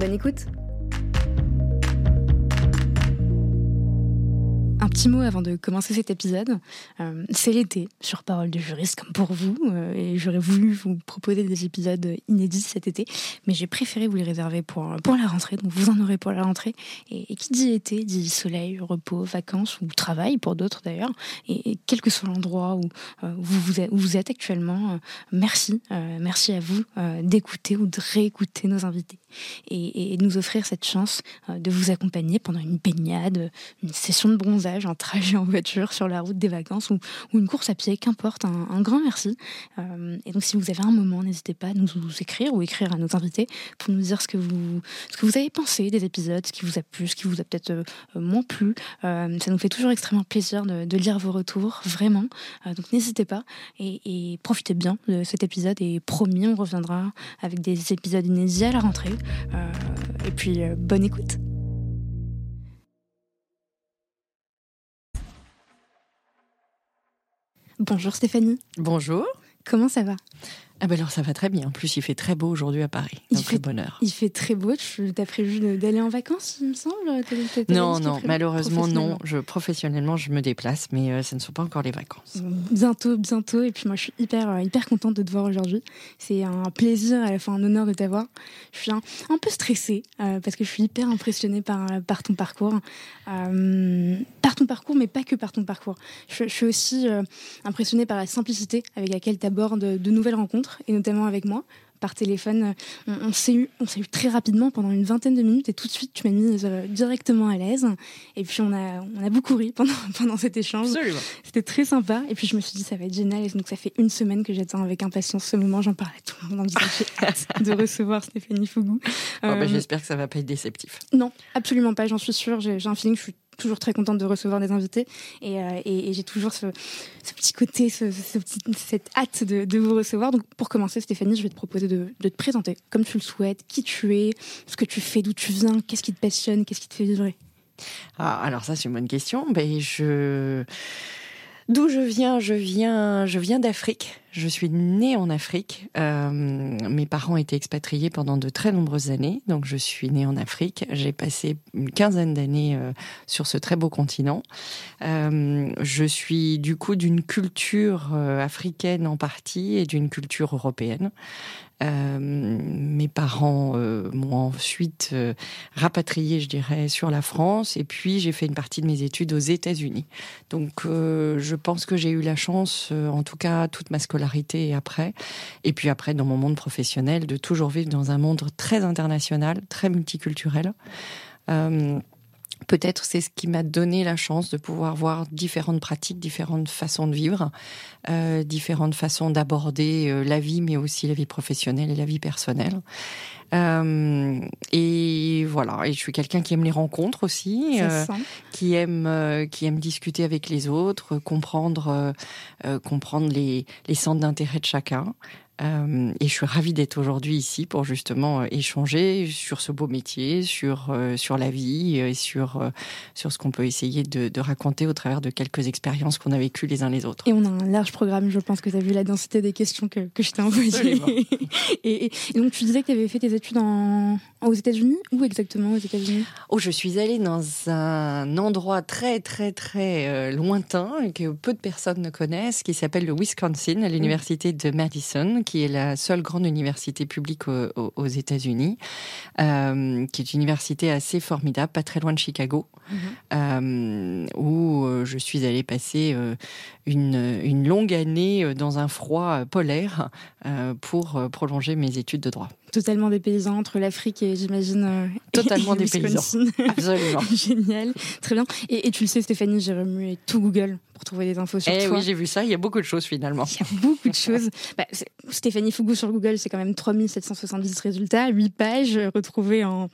Bonne écoute petit mot avant de commencer cet épisode. Euh, c'est l'été sur Parole de juriste, comme pour vous, euh, et j'aurais voulu vous proposer des épisodes inédits cet été, mais j'ai préféré vous les réserver pour, pour la rentrée, donc vous en aurez pour la rentrée. Et, qui dit été dit soleil, repos, vacances ou travail pour d'autres d'ailleurs. Et, quel que soit l'endroit où, euh, vous, êtes, où vous êtes actuellement, merci, merci à vous d'écouter ou de réécouter nos invités et, de nous offrir cette chance de vous accompagner pendant une baignade, une session de bronzage un trajet en voiture sur la route des vacances ou, une course à pied, qu'importe, un, grand merci. Euh, et donc si vous avez un moment, n'hésitez pas à nous, écrire ou écrire à nos invités pour nous dire ce que vous, ce que vous avez pensé des épisodes, ce qui vous a plu, ce qui vous a peut-être euh, moins plu. Euh, ça nous fait toujours extrêmement plaisir de, lire vos retours, vraiment. donc n'hésitez pas et, profitez bien de cet épisode et promis, on reviendra avec des épisodes inédits à la rentrée. et puis bonne écoute. Bonjour Stéphanie. Bonjour. Comment ça va? Ah ben alors ça va très bien. En plus, il fait très beau aujourd'hui à Paris. Il fait bonheur. Il fait très beau. Tu as prévu d'aller en vacances, il me semble Non, non, malheureusement non. Je professionnellement, je me déplace, mais euh, ce ne sont pas encore les vacances. Bientôt, bientôt. Et puis moi, je suis hyper, euh, hyper contente de te voir aujourd'hui. C'est un plaisir, à la fois un honneur de t'avoir. Je suis un, peu stressée euh, parce que je suis hyper impressionnée par, par ton parcours, par ton parcours, mais pas que par ton parcours. Je, je suis aussi impressionnée par la simplicité avec laquelle tu abordes de nouvelles rencontres et notamment avec moi par téléphone. On, s'est eu, on s'est eu très rapidement pendant une vingtaine de minutes et tout de suite tu m'as mise euh, directement à l'aise. Et puis on a, on a beaucoup ri pendant, pendant cet échange. C'était très sympa. Et puis je me suis dit ça va être génial. Et donc ça fait une semaine que j'attends avec impatience ce moment. J'en parle à tout le monde en disant j'ai hâte de recevoir Stéphanie Fougou. Oh, bah, euh, J'espère que ça va pas être déceptif. Non, absolument pas. J'en suis sûre. J'ai un feeling. Je suis toujours très contente de recevoir des invités et, euh, j'ai toujours ce, petit côté, cette hâte de, vous recevoir. Donc pour commencer, Stéphanie, je vais te proposer de, te présenter comme tu le souhaites, qui tu es, ce que tu fais, d'où tu viens, qu'est-ce qui te passionne, qu'est-ce qui te fait vibrer? Ah, alors ça c'est une bonne question. Ben, je D'où je viens Je viens, je viens d'Afrique. Je suis née en Afrique. Euh, mes parents étaient expatriés pendant de très nombreuses années, donc je suis née en Afrique. J'ai passé une quinzaine d'années euh, sur ce très beau continent. Euh, je suis du coup d'une culture africaine en partie et d'une culture européenne. Euh, mes parents euh, m'ont ensuite euh, rapatrié, je dirais, sur la France. Et puis, j'ai fait une partie de mes études aux États-Unis. Donc, je pense que j'ai eu la chance, en tout cas, toute ma scolarité et après, et puis après, dans mon monde professionnel, de toujours vivre dans un monde très international, très multiculturel. Peut-être c'est ce qui m'a donné la chance de pouvoir voir différentes pratiques, différentes façons de vivre, euh, différentes façons d'aborder euh, la vie, mais aussi la vie professionnelle et la vie personnelle. Euh, et voilà, et je suis quelqu'un qui aime les rencontres aussi, euh, qui aime euh, qui aime discuter avec les autres, comprendre comprendre les, les centres d'intérêt de chacun. Euh, et je suis ravie d'être aujourd'hui ici pour justement euh, échanger sur ce beau métier, sur euh, sur la vie et sur sur ce qu'on peut essayer de, de, raconter au travers de quelques expériences qu'on a vécues les uns les autres. Et on a un large programme, je pense que tu as vu la densité des questions que, que je t'ai envoyées. et, et, donc tu disais que tu avais fait tes études en, aux États-Unis? Où exactement aux États-Unis? Oh, je suis allée dans un endroit très très très lointain et que peu de personnes ne connaissent, qui s'appelle le Wisconsin, à l'université de Madison qui est la seule grande université publique aux, États-Unis, euh, qui est une université assez formidable, pas très loin de Chicago, mhm. euh, où euh, je suis allée passer une, une, longue année dans un froid polaire pour prolonger mes études de droit. Totalement des paysans entre l'Afrique et j'imagine. Euh, totalement des paysans. Absolument. Génial. Très bien. Et, tu le sais, Stéphanie, j'ai remué tout Google pour trouver des infos sur eh toi. oui, j'ai vu ça. Il y a beaucoup de choses finalement. Il y a beaucoup de choses. Bah, Stéphanie Fougou sur Google, c'est quand même 3770 résultats, 8 pages retrouvées en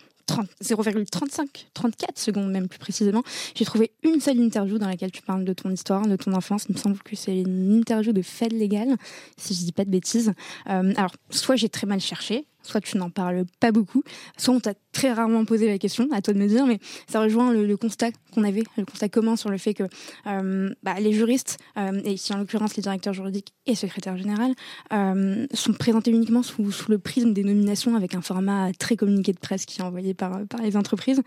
0,35, 34 secondes même plus précisément. J'ai trouvé une seule interview dans laquelle tu parles de ton histoire, de ton enfance. Il me semble que c'est une interview de Fed Légal, si je dis pas de bêtises. Euh, alors, soit j'ai très mal cherché, soit tu n'en parles pas beaucoup, soit on t'a très rarement posé la question, à toi de me dire, mais ça rejoint le, constat qu'on avait, le constat commun sur le fait que euh, bah, les juristes, euh, et ici en l'occurrence les directeurs juridiques et secrétaires généraux, euh, sont présentés uniquement sous, sous, le prisme des nominations avec un format très communiqué de presse qui est envoyé par, par les entreprises.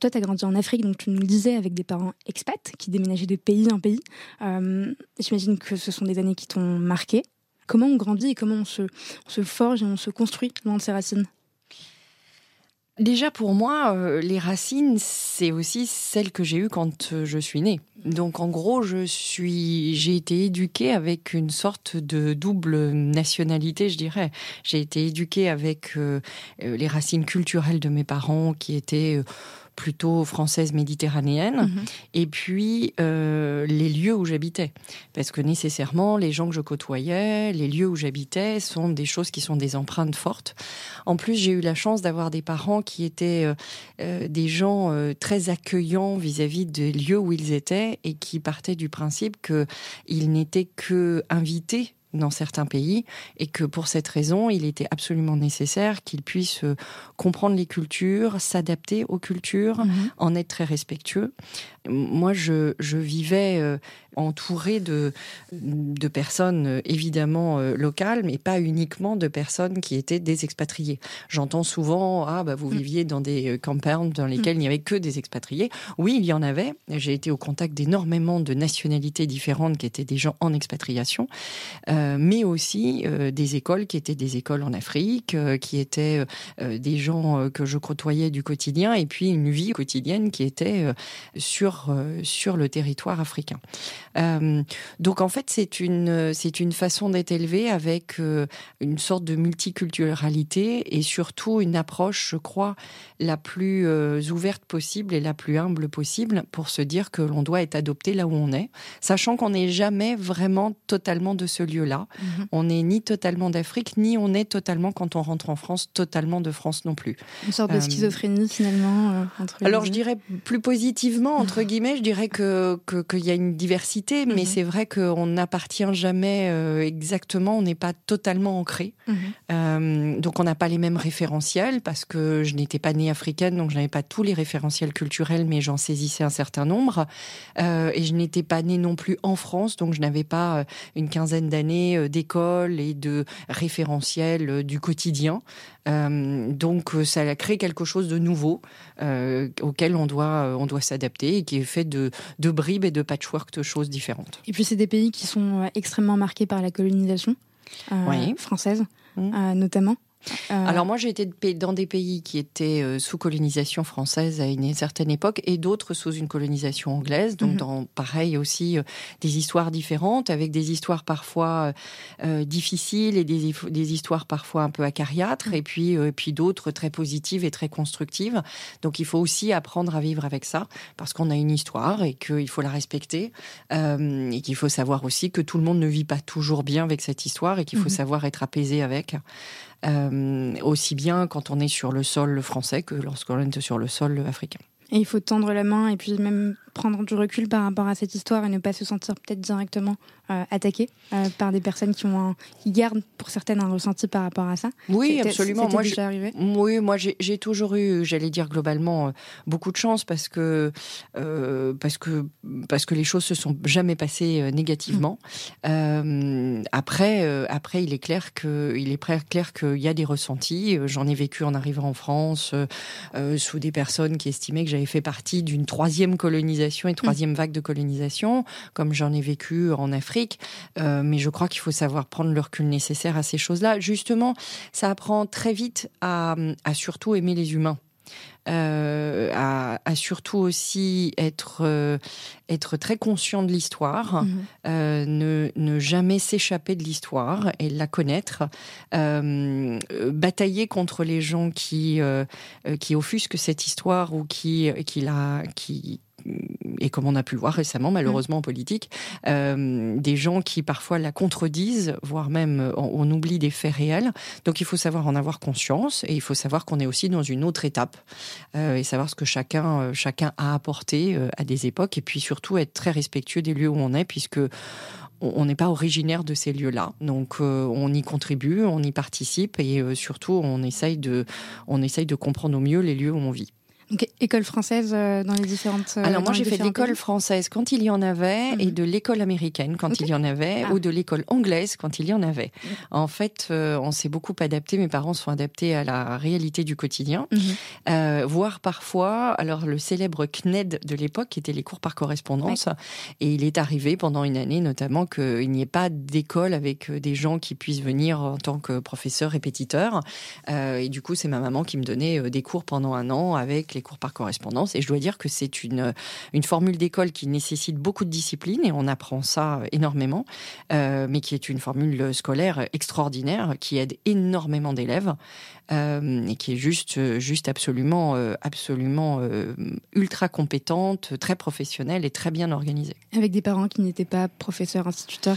Toi, tu as grandi en Afrique, donc tu nous le disais, avec des parents expats qui déménageaient de pays en pays. J'imagine que ce sont des années qui t'ont marqué. Comment on grandit et comment on se, forge et on se construit loin de ses racines Déjà pour moi, euh, les racines, c'est aussi celles que j'ai eues quand euh, je suis née. Donc en gros, je suis, j'ai été éduquée avec une sorte de double nationalité, je dirais. J'ai été éduquée avec euh, les racines culturelles de mes parents qui étaient plutôt française méditerranéenne, mhm. et puis euh, les lieux où j'habitais. Parce que nécessairement, les gens que je côtoyais, les lieux où j'habitais sont des choses qui sont des empreintes fortes. En plus, j'ai eu la chance d'avoir des parents qui étaient euh, euh, des gens très accueillants vis-à-vis des lieux où ils étaient et qui partaient du principe qu'ils n'étaient que invités dans certains pays et que pour cette raison, il était absolument nécessaire qu'ils puissent euh, comprendre les cultures, s'adapter aux cultures, mhm. en être très respectueux. Moi, je, je vivais euh, entouré de, de personnes euh, évidemment locales, mais pas uniquement de personnes qui étaient des expatriés. J'entends souvent ah bah vous mm. viviez dans des campagnes dans lesquelles mm. il n'y avait que des expatriés. Oui, il y en avait. J'ai été au contact d'énormément de nationalités différentes qui étaient des gens en expatriation. Euh, mais aussi euh, des écoles qui étaient des écoles en Afrique, euh, qui étaient des gens que je côtoyais du quotidien, et puis une vie quotidienne qui était sur sur le territoire africain. Donc en fait, c'est une c'est une façon d'être élevé avec une sorte de multiculturalité et surtout une approche, je crois, la plus ouverte possible et la plus humble possible pour se dire que l'on doit être adopté là où on est, sachant qu'on n'est jamais vraiment totalement de ce lieu-là. Mhm. On n'est ni totalement d'Afrique, ni on est totalement, quand on rentre en France, totalement de France non plus. Une sorte de euh, schizophrénie finalement. Euh, alors je dirais plus positivement, entre guillemets, je dirais que qu'il y a une diversité, mais mhm. c'est vrai qu'on n'appartient jamais euh, exactement, on n'est pas totalement ancré. Mhm. donc on n'a pas les mêmes référentiels parce que je n'étais pas née africaine, donc je n'avais pas tous les référentiels culturels, mais j'en saisissais un certain nombre. et je n'étais pas née non plus en France, donc je n'avais pas une quinzaine d'années euh, d'école et de référentiel euh, du quotidien. Euh, donc ça a créé quelque chose de nouveau auquel on doit, on doit s'adapter et qui est fait de, de bribes et de patchwork de choses différentes. Et puis c'est des pays qui sont extrêmement marqués par la colonisation française, mmh. notamment. Euh, Alors moi j'ai été dans des pays qui étaient euh, sous colonisation française à une certaine époque et d'autres sous une colonisation anglaise, donc mhm. dans pareil aussi euh, des histoires différentes avec des histoires parfois difficiles et des, des, histoires parfois un peu acariâtres mhm. et puis puis d'autres très positives et très constructives. Donc il faut aussi apprendre à vivre avec ça parce qu'on a une histoire et qu'il faut la respecter et qu'il faut savoir aussi que tout le monde ne vit pas toujours bien avec cette histoire et qu'il faut mhm. savoir être apaisé avec. Euh, aussi bien quand on est sur le sol français que lorsqu'on est sur le sol africain. Et il faut tendre la main et puis même prendre du recul par rapport à cette histoire et ne pas se sentir peut-être directement euh, attaqué euh, par des personnes qui ont qui gardent pour certaines un ressenti par rapport à ça. Oui, absolument. Moi, déjà arrivé. Oui, moi j'ai toujours eu, j'allais dire globalement, euh, beaucoup de chance parce que parce que parce que les choses se sont jamais passées négativement. Mmh. après, après, il est clair que il est clair qu'il y a des ressentis. J'en ai vécu en arrivant en France sous des personnes qui estimaient que j'avais fait partie d'une troisième colonisation et troisième mm. vague de colonisation, comme j'en ai vécu en Afrique. Euh, mais je crois qu'il faut savoir prendre le recul nécessaire à ces choses-là. Justement, ça apprend très vite à, à surtout aimer les humains. euh, à, à, surtout aussi être euh, être très conscient de l'histoire, Mhm. euh, ne, ne jamais s'échapper de l'histoire et la connaître, batailler contre les gens qui qui offusquent cette histoire ou qui qui la qui et comme on a pu le voir récemment, malheureusement en politique, euh, des gens qui parfois la contredisent, voire même euh, on, oublie des faits réels. Donc il faut savoir en avoir conscience et il faut savoir qu'on est aussi dans une autre étape euh, et savoir ce que chacun chacun a apporté à des époques et puis surtout être très respectueux des lieux où on est puisque on n'est pas originaire de ces lieux-là. Donc on y contribue, on y participe et surtout on essaye de on essaye de comprendre au mieux les lieux où on vit. Donc, école française euh, dans les différentes. euh, Alors moi j'ai fait de l'école française quand il y en avait et Mhm. de l'école américaine quand il y en avait Ah. ou de l'école anglaise quand il y en avait. En fait, euh, on s'est beaucoup adapté. Mes parents sont adaptés à la réalité du quotidien, Mhm. euh, voire parfois. Alors le célèbre CNED de l'époque qui était les cours par correspondance, et il est arrivé pendant une année notamment qu'il n'y ait pas d'école avec des gens qui puissent venir en tant que professeurs répétiteurs. Euh, et du coup, c'est ma maman qui me donnait des cours pendant un an avec les cours par correspondance. Et je dois dire que c'est une, une formule d'école qui nécessite beaucoup de discipline et on apprend ça énormément, euh, mais qui est une formule scolaire extraordinaire qui aide énormément d'élèves euh, et qui est juste, juste absolument, euh, absolument euh, ultra compétente, très professionnelle et très bien organisée. Avec des parents qui n'étaient pas professeurs, instituteurs.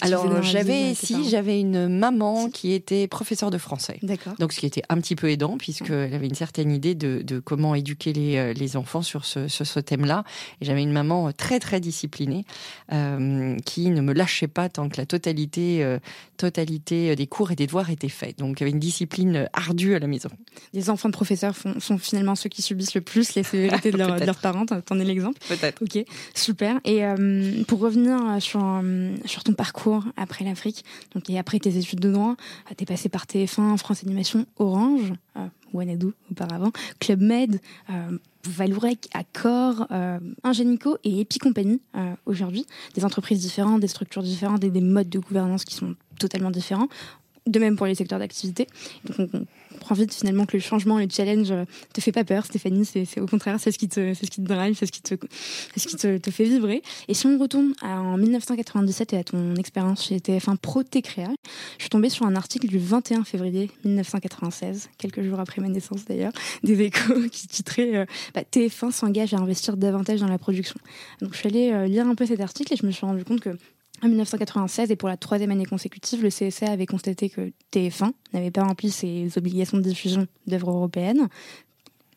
Alors j'avais, si j'avais une maman qui était professeure de français. D'accord. Donc, ce qui était un petit peu aidant, puisqu'elle avait une certaine idée de, de comment éduquer les, les enfants sur ce, sur ce thème-là. Et j'avais une maman très, très disciplinée, euh, qui ne me lâchait pas tant que la totalité, euh, totalité des cours et des devoirs étaient faits. Donc, il y avait une discipline ardue à la maison. Les enfants de professeurs font- sont finalement ceux qui subissent le plus les sévérités de, leur- de Peut-être. leurs parents. T'en es l'exemple. Peut-être. Ok, super. Et euh, pour revenir sur, euh, sur ton parcours après l'Afrique, donc et après tes études de droit, euh, t'es passé par TF1, France Animation, Orange, euh, Wanadoo auparavant, Club Med, euh, Valourec, Accor, euh, Ingenico et Epi Company euh, aujourd'hui. Des entreprises différentes, des structures différentes et des modes de gouvernance qui sont totalement différents. De même pour les secteurs d'activité. Donc on, on comprend vite finalement que le changement, le challenge euh, te fait pas peur, Stéphanie. C'est au contraire, c'est ce qui te, c'est ce qui te drive, c'est ce qui te, ce qui te, fait vibrer. Et si on retourne en 1997 et à ton expérience chez TF1 Pro Técréa, je suis tombée sur un article du 21 février 1996, quelques jours après ma naissance d'ailleurs, des échos qui titrait euh, bah, TF1 s'engage à investir davantage dans la production. Donc je suis allée euh, lire un peu cet article et je me suis rendu compte que en 1996 et pour la troisième année consécutive, le CSA avait constaté que TF1 n'avait pas rempli ses obligations de diffusion d'œuvres européennes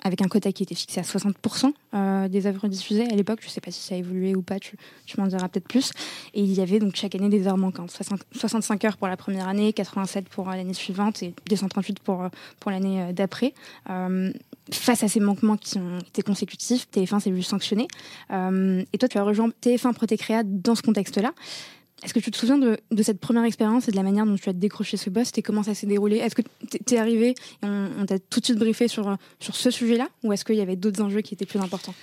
avec un quota qui était fixé à 60% euh, des œuvres diffusées à l'époque. Je ne sais pas si ça a évolué ou pas, tu, tu m'en diras peut-être plus. Et il y avait donc chaque année des heures manquantes. 60 65 heures pour la première année, 87 pour euh, l'année suivante et 238 pour, euh, pour l'année d'après. Face à ces manquements qui ont été consécutifs, TF1 s'est vu sanctionné. Euh, et toi, tu as rejoint TF1 Protécréa dans ce contexte-là. Est-ce que tu te souviens de, cette première expérience et de la manière dont tu as décroché ce poste et comment ça s'est déroulé? Est-ce que t'es- t'es arrivé et on, on t'a tout de suite briefé sur, sur ce sujet-là? Ou est-ce qu'il y avait d'autres enjeux qui étaient plus importants?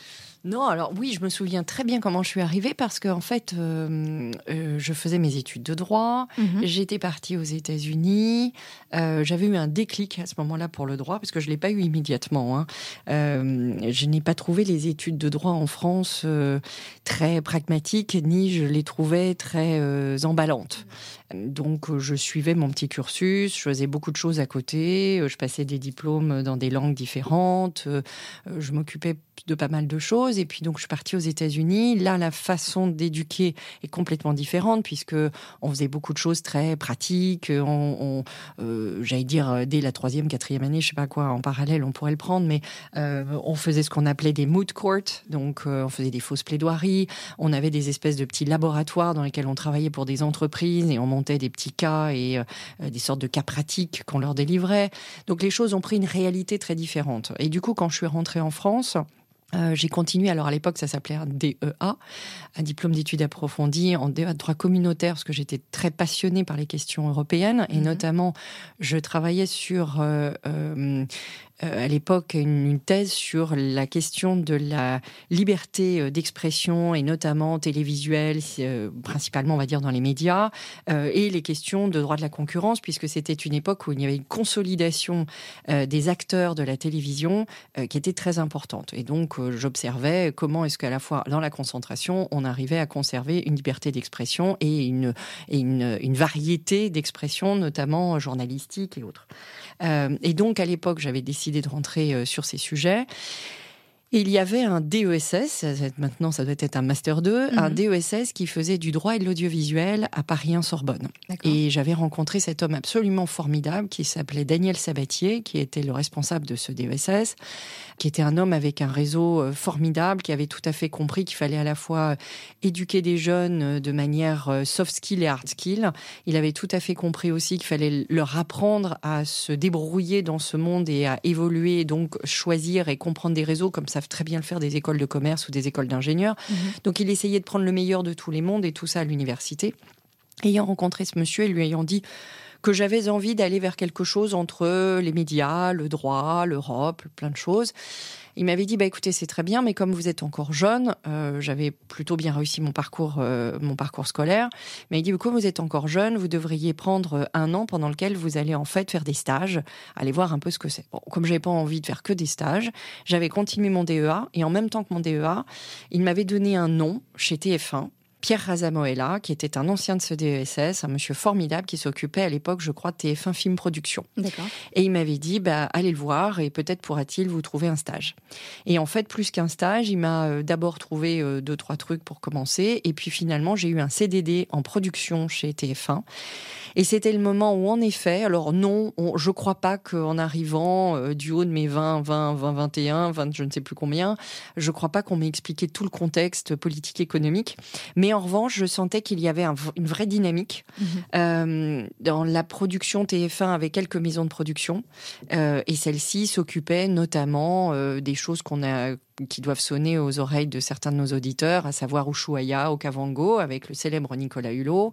Non, alors oui, je me souviens très bien comment je suis arrivée parce qu'en fait, euh, euh, je faisais mes études de droit, j'étais partie aux États-Unis, euh, j'avais eu un déclic à ce moment-là pour le droit parce que je l'ai pas eu immédiatement. Hein. Je n'ai pas trouvé les études de droit en France très pragmatiques ni je les trouvais très emballantes. Donc euh, je suivais mon petit cursus, je faisais beaucoup de choses à côté, euh, je passais des diplômes dans des langues différentes, euh, je m'occupais de pas mal de choses et puis donc je suis partie aux États-Unis. Là, la façon d'éduquer est complètement différente puisque on faisait beaucoup de choses très pratiques. On, j'allais dire dès la troisième, quatrième année, je sais pas quoi, en parallèle, on pourrait le prendre, mais on faisait ce qu'on appelait des moot courts, donc on faisait des fausses plaidoiries. On avait des espèces de petits laboratoires dans lesquels on travaillait pour des entreprises et on montait des petits cas et euh, des sortes de cas pratiques qu'on leur délivrait. Donc les choses ont pris une réalité très différente. Et du coup, quand je suis rentrée en France, Euh, j'ai continué, alors à l'époque ça s'appelait un DEA, un diplôme d'études approfondies en droit communautaire, parce que j'étais très passionnée par les questions européennes, et mhm. notamment je travaillais sur euh, euh, euh, à l'époque une, thèse sur la question de la liberté euh, d'expression et notamment télévisuelle, euh, principalement on va dire dans les médias, et les questions de droit de la concurrence, puisque c'était une époque où il y avait une consolidation des acteurs de la télévision qui était très importante. Et donc j'observais comment est-ce qu'à la fois dans la concentration, on arrivait à conserver une liberté d'expression et une, et une, une variété d'expression, notamment journalistique et autres. et donc à l'époque, j'avais décidé de rentrer euh, sur ces sujets. Il y avait un DESS, maintenant ça doit être un Master 2, un mhm. DESS qui faisait du droit et de l'audiovisuel à Paris 1 Sorbonne. Et j'avais rencontré cet homme absolument formidable qui s'appelait Daniel Sabatier, qui était le responsable de ce DESS qui était un homme avec un réseau euh, formidable, qui avait tout à fait compris qu'il fallait à la fois euh, éduquer des jeunes euh, de manière soft skill et hard skill. Il avait tout à fait compris aussi qu'il fallait leur apprendre à se débrouiller dans ce monde et à évoluer, donc choisir et comprendre des réseaux comme savent très bien le faire des écoles de commerce ou des écoles d'ingénieurs. Mhm. Donc il essayait de prendre le meilleur de tous les mondes et tout ça à l'université. Ayant rencontré ce monsieur et lui ayant dit que j'avais envie d'aller vers quelque chose entre les médias, le droit, l'Europe, plein de choses. Il m'avait dit bah écoutez c'est très bien mais comme vous êtes encore jeune, euh, j'avais plutôt bien réussi mon parcours euh, mon parcours scolaire, mais il dit comme vous êtes encore jeune, vous devriez prendre un an pendant lequel vous allez en fait faire des stages, aller voir un peu ce que c'est. Bon, comme j'avais pas envie de faire que des stages, j'avais continué mon DEA et en même temps que mon DEA, il m'avait donné un nom chez TF1 Pierre Razamoella, qui était un ancien de ce DESS, un monsieur formidable qui s'occupait à l'époque, je crois, de TF1 Film Production. Et il m'avait dit, bah, allez le voir et peut-être pourra-t-il vous trouver un stage. Et en fait, plus qu'un stage, il m'a euh, d'abord trouvé euh, deux, trois trucs pour commencer. Et puis finalement, j'ai eu un CDD en production chez TF1. Et c'était le moment où, en effet, alors non, on, je crois pas qu'en arrivant euh, du haut de mes 20, 20, 20, 21, 20, je ne sais plus combien, je crois pas qu'on m'ait expliqué tout le contexte politique économique. Mais en revanche, je sentais qu'il y avait une vraie dynamique mhm. euh, dans la production TF1 avec quelques maisons de production. Euh, et celle-ci s'occupait notamment des choses qu'on a qui doivent sonner aux oreilles de certains de nos auditeurs, à savoir Ushuaïa, Okavango, avec le célèbre Nicolas Hulot,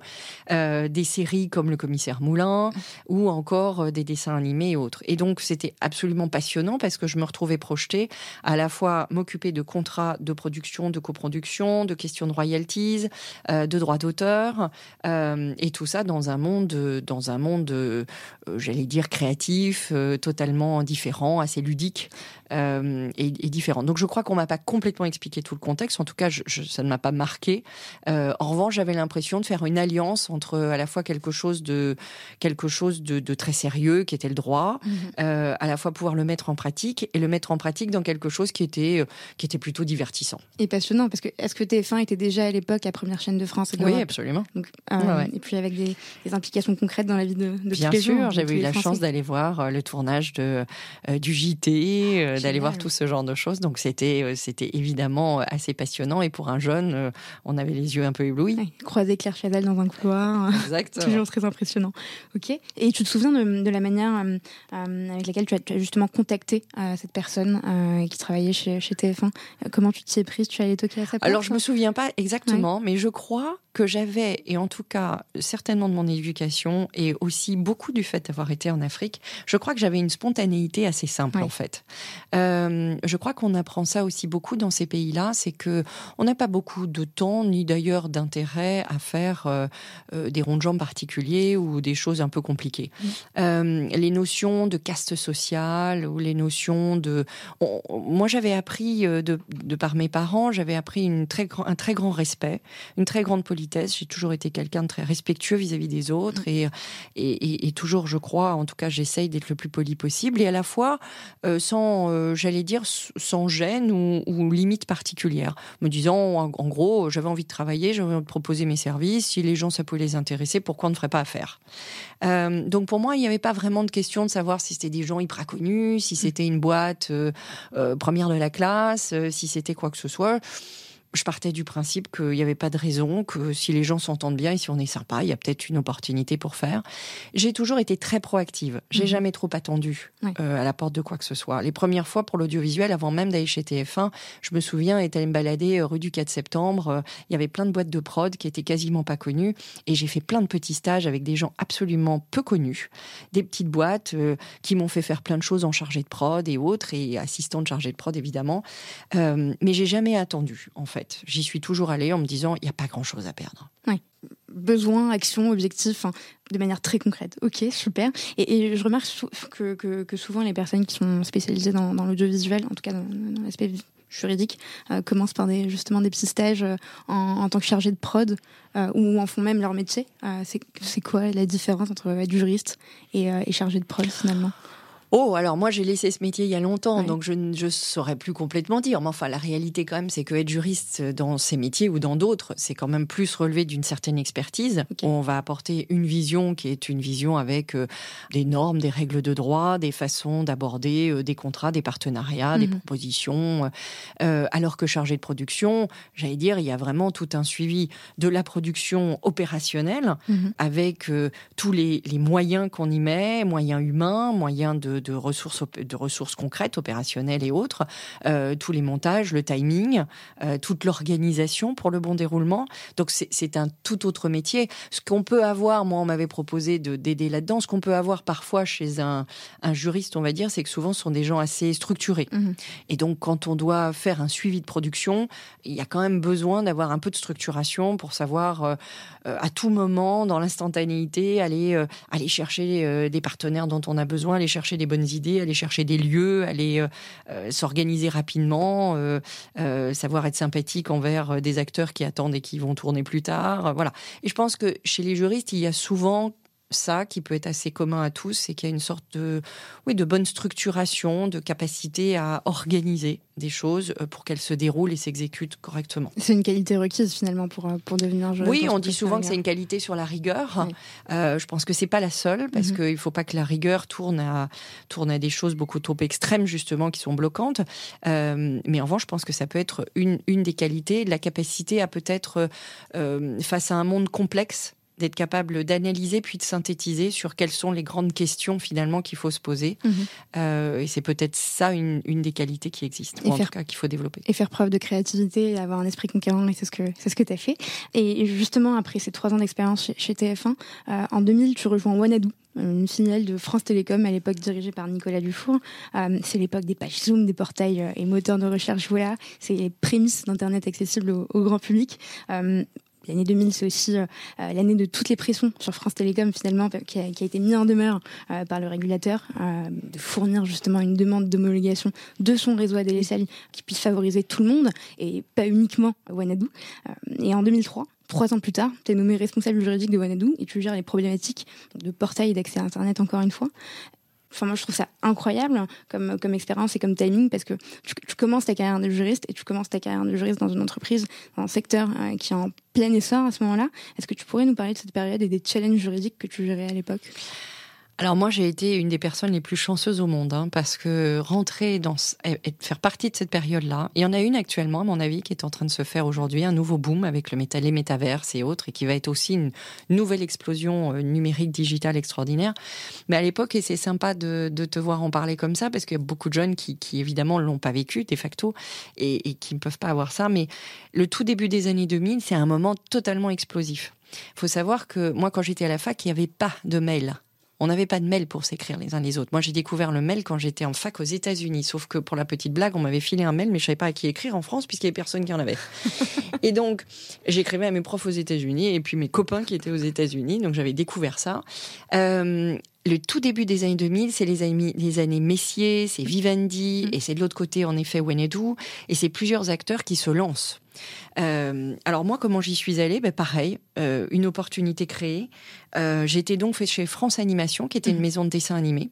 euh, des séries comme Le Commissaire Moulin, ou encore euh, des dessins animés et autres. Et donc, c'était absolument passionnant parce que je me retrouvais projetée à la fois m'occuper de contrats de production, de coproduction, de questions de royalties, euh, de droits d'auteur, et tout ça dans un monde, dans un monde, j'allais dire créatif, totalement différent, assez ludique et, et différent. Donc, je crois qu'on m'a pas complètement expliqué tout le contexte. En tout cas, je, ça ne m'a pas marqué. Euh, en revanche, j'avais l'impression de faire une alliance entre à la fois quelque chose de quelque chose de, très sérieux, qui était le droit, mhm. euh, à la fois pouvoir le mettre en pratique et le mettre en pratique dans quelque chose qui était euh, qui était plutôt divertissant et passionnant. Parce que est-ce que TF1 était déjà à l'époque la première chaîne de France Oui, absolument. Et puis avec des, implications concrètes dans la vie de, de Bien tous les sûr, j'avais eu la chance d'aller voir le tournage de du JT, d'aller voir tout ce genre de choses. Donc c'était euh, c'était évidemment euh, assez passionnant et pour un jeune, euh, on avait les yeux un peu éblouis. croiser Claire Chazal dans un couloir, toujours très impressionnant. Ok. Et tu te souviens de, la manière avec laquelle tu as, justement contacté cette personne qui travaillait chez, TF1 Comment tu t'y es prise? Tu allais toquer à sa porte? Alors je me souviens pas exactement, mais je crois que j'avais, et en tout cas certainement de mon éducation, et aussi beaucoup du fait d'avoir été en Afrique, je crois que j'avais une spontanéité assez simple en fait. je crois qu'on apprend ça aussi beaucoup dans ces pays-là, c'est que on n'a pas beaucoup de temps ni d'ailleurs d'intérêt à faire euh, euh, des ronds de jambes particuliers ou des choses un peu compliquées. Euh, les notions de caste sociale ou les notions de, moi j'avais appris de, de, par mes parents, j'avais appris une très un très grand respect, une très grande J'ai toujours été quelqu'un de très respectueux vis-à-vis des autres et, toujours, je crois, en tout cas, j'essaye d'être le plus poli possible et à la fois sans, j'allais dire, sans gêne ou, limites particulières, me disant en, gros, j'avais envie de travailler, j'avais envie de proposer mes services, si les gens ça peut les intéresser, pourquoi on ne ferait pas affaire? Euh, Donc pour moi, il n'y avait pas vraiment de question de savoir si c'était des gens hyper connus, si c'était une boîte euh, euh, première de la classe, si c'était quoi que ce soit je partais du principe qu'il n'y avait pas de raison, que si les gens s'entendent bien et si on est sympa, il y a peut-être une opportunité pour faire. J'ai toujours été très proactive. J'ai mhm. jamais trop attendu euh, à la porte de quoi que ce soit. Les premières fois pour l'audiovisuel, avant même d'aller chez TF1, je me souviens être allée me balader euh, rue du 4 septembre. Euh, il y avait plein de boîtes de prod qui étaient quasiment pas connues et j'ai fait plein de petits stages avec des gens absolument peu connus, des petites boîtes qui m'ont fait faire plein de choses en chargé de prod et autres et assistant de chargé de prod évidemment. mais j'ai jamais attendu en fait. J'y suis toujours allée en me disant, il n'y a pas grand-chose à perdre. Oui. Besoin, action, objectif, de manière très concrète. Ok, super. Et, je remarque que, souvent les personnes qui sont spécialisées dans, l'audiovisuel, en tout cas dans, l'aspect juridique, euh, commencent par des, justement des petits stages euh, en, tant que chargé de prod euh, ou en font même leur métier. c'est quoi la différence entre être juriste et, et chargé de prod finalement? Oh, alors moi j'ai laissé ce métier il y a longtemps, donc je ne saurais plus complètement dire. Mais enfin, la réalité quand même, c'est que être juriste dans ces métiers ou dans d'autres, c'est quand même plus relevé d'une certaine expertise. On va apporter une vision qui est une vision avec euh, des normes, des règles de droit, des façons d'aborder euh, des contrats, des partenariats, des mhm. propositions. Euh, alors que chargé de production, j'allais dire, il y a vraiment tout un suivi de la production opérationnelle mhm. avec tous les, les moyens qu'on y met, moyens humains, moyens de de ressources, de ressources concrètes, opérationnelles et autres, euh, tous les montages, le timing, euh, toute l'organisation pour le bon déroulement. Donc c'est un tout autre métier. Ce qu'on peut avoir, moi on m'avait proposé d'aider là-dedans, ce qu'on peut avoir parfois chez un, un juriste, on va dire, c'est que souvent ce sont des gens assez structurés. Mmh. Et donc quand on doit faire un suivi de production, il y a quand même besoin d'avoir un peu de structuration pour savoir euh, à tout moment, dans l'instantanéité, aller, aller chercher des partenaires dont on a besoin, aller chercher des bonnes idées, aller chercher des lieux, aller euh, euh, s'organiser rapidement, euh, savoir être sympathique envers des acteurs qui attendent et qui vont tourner plus tard. voilà. Et je pense que chez les juristes, il y a souvent ça qui peut être assez commun à tous, c'est qu'il y a une sorte de, oui, de bonne structuration, de capacité à organiser des choses euh, pour qu'elles se déroulent et s'exécutent correctement. C'est une qualité requise finalement pour, euh, pour devenir juriste. Oui, on dit souvent que c'est une qualité sur la rigueur. Euh, je pense que c'est pas la seule parce mhm. qu'il ne faut pas que la rigueur tourne à, tourne à des choses beaucoup trop extrêmes justement qui sont bloquantes. mais en revanche, je pense que ça peut être une, une des qualités, la capacité à peut-être, face à un monde complexe, d'être capable d'analyser puis de synthétiser sur quelles sont les grandes questions finalement qu'il faut se poser. Mhm. Euh, et c'est peut-être ça une, des qualités qui existent, ou en tout cas qu'il faut développer. Et faire preuve de créativité, et avoir un esprit conquérant, et c'est ce que c'est ce que tu as fait. Et justement, après ces trois ans d'expérience chez, TF1, euh, en 2000, tu rejoins Wanadoo, une filiale de France Télécom à l'époque dirigée par Nicolas Dufour. Euh, c'est l'époque des pages Zoom, des portails et moteurs de recherche. Voilà, c'est les prémices d'Internet accessible au, au grand public. L'année 2000, c'est aussi euh, euh, l'année de toutes les pressions sur France Télécom, finalement, qui a, été mise en demeure euh, par le régulateur, de fournir justement une demande d'homologation de son réseau ADSL qui puisse favoriser tout le monde et pas uniquement Wanadoo. et en 2003, trois ans plus tard, tu es nommé responsable juridique de Wanadoo et tu gères les problématiques de portail d'accès à Internet, encore une fois. Enfin, moi, je trouve ça incroyable comme, comme expérience et comme timing parce que tu, commences ta carrière de juriste et tu commences ta carrière de juriste dans une entreprise, dans un secteur euh, qui est en plein essor à ce moment-là. Est-ce que tu pourrais nous parler de cette période et des challenges juridiques que tu gérais à l'époque? Alors moi, j'ai été une des personnes les plus chanceuses au monde, hein, parce que rentrer dans et faire partie de cette période-là, il y en a une actuellement, à mon avis, qui est en train de se faire aujourd'hui, un nouveau boom avec le métal, les métaverses et autres, et qui va être aussi une nouvelle explosion euh, numérique digitale extraordinaire. Mais à l'époque, et c'est sympa de, te voir en parler comme ça, parce qu'il y a beaucoup de jeunes qui, qui évidemment l'ont pas vécu de facto et, et qui ne peuvent pas avoir ça. Mais le tout début des années 2000, c'est un moment totalement explosif. Il faut savoir que moi, quand j'étais à la fac, il n'y avait pas de mail on n'avait pas de mail pour s'écrire les uns les autres. Moi, j'ai découvert le mail quand j'étais en fac aux États-Unis. Sauf que pour la petite blague, on m'avait filé un mail, mais je savais pas à qui écrire en France puisqu'il y avait personne qui en avait. et donc, j'écrivais à mes profs aux États-Unis et puis mes copains qui étaient aux États-Unis. Donc, j'avais découvert ça. Euh, le tout début des années 2000, c'est les années, les années Messier, c'est Vivendi, mm. et c'est de l'autre côté, en effet, Wenedou, et c'est plusieurs acteurs qui se lancent. Euh, alors moi, comment j'y suis allée? Ben Pareil, euh, une opportunité créée. Euh, J'étais donc fait chez France Animation, qui était une mm. maison de dessin animé.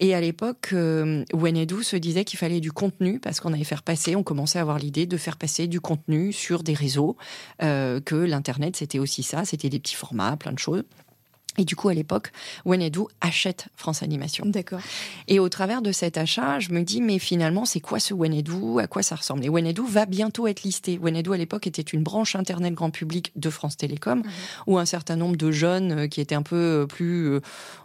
Et à l'époque, Wenedou se disait qu'il fallait du contenu, parce qu'on allait faire passer, on commençait à avoir l'idée de faire passer du contenu sur des réseaux, que l'Internet, c'était aussi ça, c'était des petits formats, plein de choses. Et du coup, à l'époque, Wenedou achète France Animation. D'accord. Et au travers de cet achat, je me dis, mais finalement, c'est quoi ce Wenedou? À quoi ça ressemble? Et Wenedou va bientôt être listé. Wenedou, à l'époque, était une branche Internet grand public de France Télécom, mhm. où un certain nombre de jeunes euh, qui étaient un peu euh, plus, euh,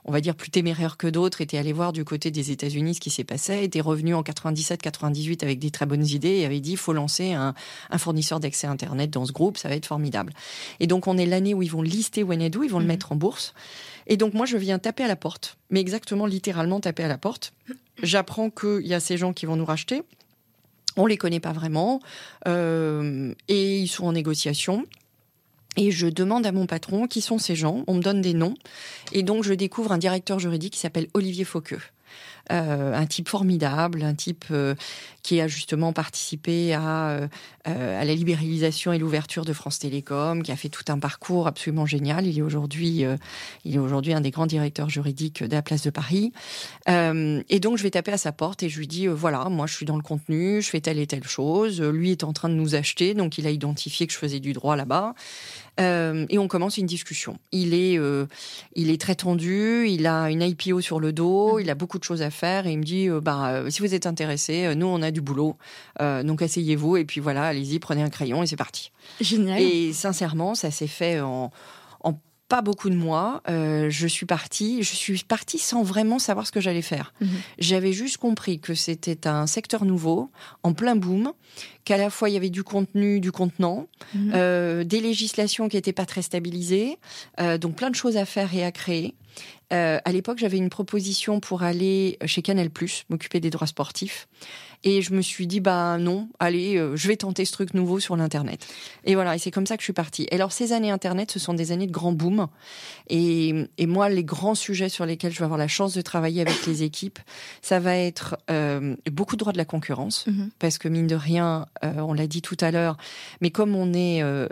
on va dire, plus téméraires que d'autres, étaient allés voir du côté des États-Unis ce qui s'est passé, étaient revenus en 97-98 avec des très bonnes idées et avaient dit, il faut lancer un, un fournisseur d'accès Internet dans ce groupe, ça va être formidable. Et donc, on est l'année où ils vont lister Wenedou, ils vont le mhm. mettre en bourse. Et donc moi, je viens taper à la porte, mais exactement littéralement taper à la porte. J'apprends qu'il y a ces gens qui vont nous racheter. On les connaît pas vraiment euh, et ils sont en négociation. Et je demande à mon patron qui sont ces gens. On me donne des noms et donc je découvre un directeur juridique qui s'appelle Olivier Fauqueux. Euh, un type formidable, un type euh, qui a justement participé à, euh, à la libéralisation et l'ouverture de France Télécom, qui a fait tout un parcours absolument génial. Il est aujourd'hui, il est aujourd'hui un des grands directeurs juridiques de la place de Paris. et donc je vais taper à sa porte et je lui dis voilà, moi je suis dans le contenu, je fais telle et telle chose. Lui est en train de nous acheter, donc il a identifié que je faisais du droit là-bas. Euh, et on commence une discussion. Il est, euh, il est très tendu, il a une IPO sur le dos, il a beaucoup de choses à faire et il me dit, euh, bah, si vous êtes intéressé, nous on a du boulot, donc asseyez-vous et puis voilà, allez-y, prenez un crayon et c'est parti. Génial. Et sincèrement, ça s'est fait en, en pas beaucoup de mois, je suis partie. Je suis partie sans vraiment savoir ce que j'allais faire. Mhm. J'avais juste compris que c'était un secteur nouveau, en plein boom, qu'à la fois il y avait du contenu, du contenant, mhm. euh, des législations qui n'étaient pas très stabilisées, euh, donc plein de choses à faire et à créer. Euh, à l'époque, j'avais une proposition pour aller chez Canal+, m'occuper des droits sportifs. Et je me suis dit, bah non, allez, euh, je vais tenter ce truc nouveau sur l'Internet. Et voilà, et c'est comme ça que je suis partie. Et alors, ces années Internet, ce sont des années de grand boom. Et, et moi, les grands sujets sur lesquels je vais avoir la chance de travailler avec les équipes, ça va être euh, beaucoup de droits de la concurrence. Mhm. Parce que, mine de rien, euh, on l'a dit tout à l'heure, mais comme on est euh,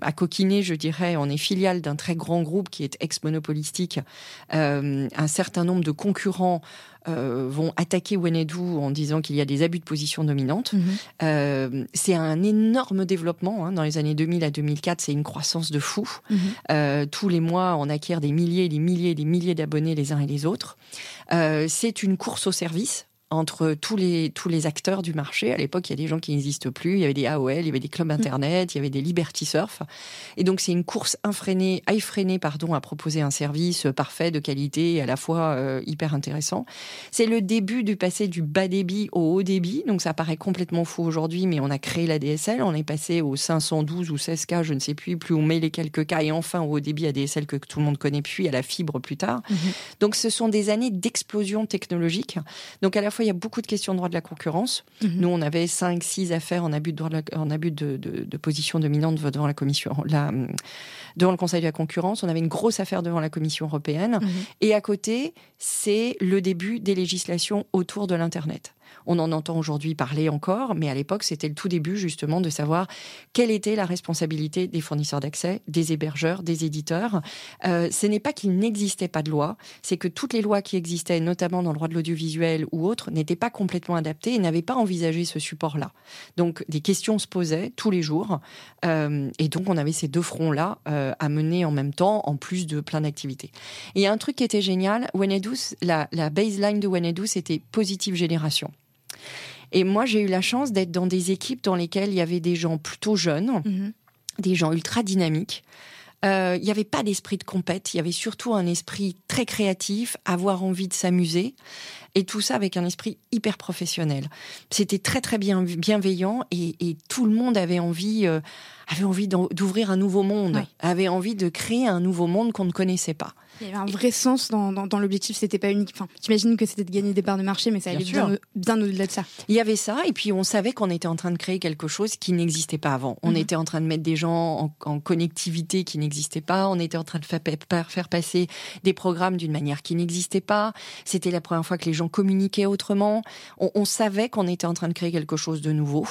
à coquiner, je dirais, on est filiale d'un très grand groupe qui est ex-monopolistique, un certain nombre de concurrents euh, vont attaquer Wenedou en disant qu'il y a des abus de position dominante. Mhm. Euh, c'est un énorme développement. Hein. Dans les années 2000 à 2004, c'est une croissance de fou. Mhm. Euh, tous les mois, on acquiert des milliers, des milliers, des milliers d'abonnés les uns et les autres. c'est une course au service entre tous les, tous les acteurs du marché. À l'époque, il y a des gens qui n'existent plus. Il y avait des AOL, il y avait des clubs Internet, il y avait des Liberty Surf. Et donc, c'est une course infrénée, effrénée, pardon, à proposer un service parfait, de qualité et à la fois euh, hyper intéressant. C'est le début du passé du bas débit au haut débit. Donc, ça paraît complètement fou aujourd'hui, mais on a créé la DSL. On est passé au 512 ou 16K, je ne sais plus. Plus on met les quelques K et enfin au haut débit à DSL que tout le monde connaît, puis à la fibre plus tard. Mhm. Donc, ce sont des années d'explosion technologique. Donc, à la fois il y a beaucoup de questions de droit de la concurrence. Mhm. Nous, on avait 5, 6 affaires en abus de, droit de, en abus de, de, position dominante devant la commission, la, devant le Conseil de la concurrence. On avait une grosse affaire devant la Commission européenne. Mhm. Et à côté, c'est le début des législations autour de l'Internet. On en entend aujourd'hui parler encore, mais à l'époque, c'était le tout début justement de savoir quelle était la responsabilité des fournisseurs d'accès, des hébergeurs, des éditeurs. Euh, ce n'est pas qu'il n'existait pas de loi, c'est que toutes les lois qui existaient, notamment dans le droit de l'audiovisuel ou autres, n'étaient pas complètement adaptées et n'avaient pas envisagé ce support-là. Donc des questions se posaient tous les jours, euh, et donc on avait ces deux fronts-là euh, à mener en même temps, en plus de plein d'activités. Et un truc qui était génial, Wenedus, la, la baseline de Wenedus, c'était positive génération. Et moi, j'ai eu la chance d'être dans des équipes dans lesquelles il y avait des gens plutôt jeunes, mhm. des gens ultra dynamiques. Euh, il n'y avait pas d'esprit de compète, il y avait surtout un esprit très créatif, avoir envie de s'amuser, et tout ça avec un esprit hyper professionnel. C'était très très bien bienveillant et, tout le monde avait envie, euh, avait envie d'ouvrir un nouveau monde, avait envie de créer un nouveau monde qu'on ne connaissait pas. Il y avait un vrai sens dans, dans, l'objectif. C'était pas unique. Enfin, j'imagine que c'était de gagner des parts de marché, mais ça allait bien, bien, au-delà de ça. Il y avait ça, et puis on savait qu'on était en train de créer quelque chose qui n'existait pas avant. On mhm. était en train de mettre des gens en, connectivité qui n'existait pas. On était en train de faire, faire passer des programmes d'une manière qui n'existait pas. C'était la première fois que les gens communiquaient autrement. On, on savait qu'on était en train de créer quelque chose de nouveau.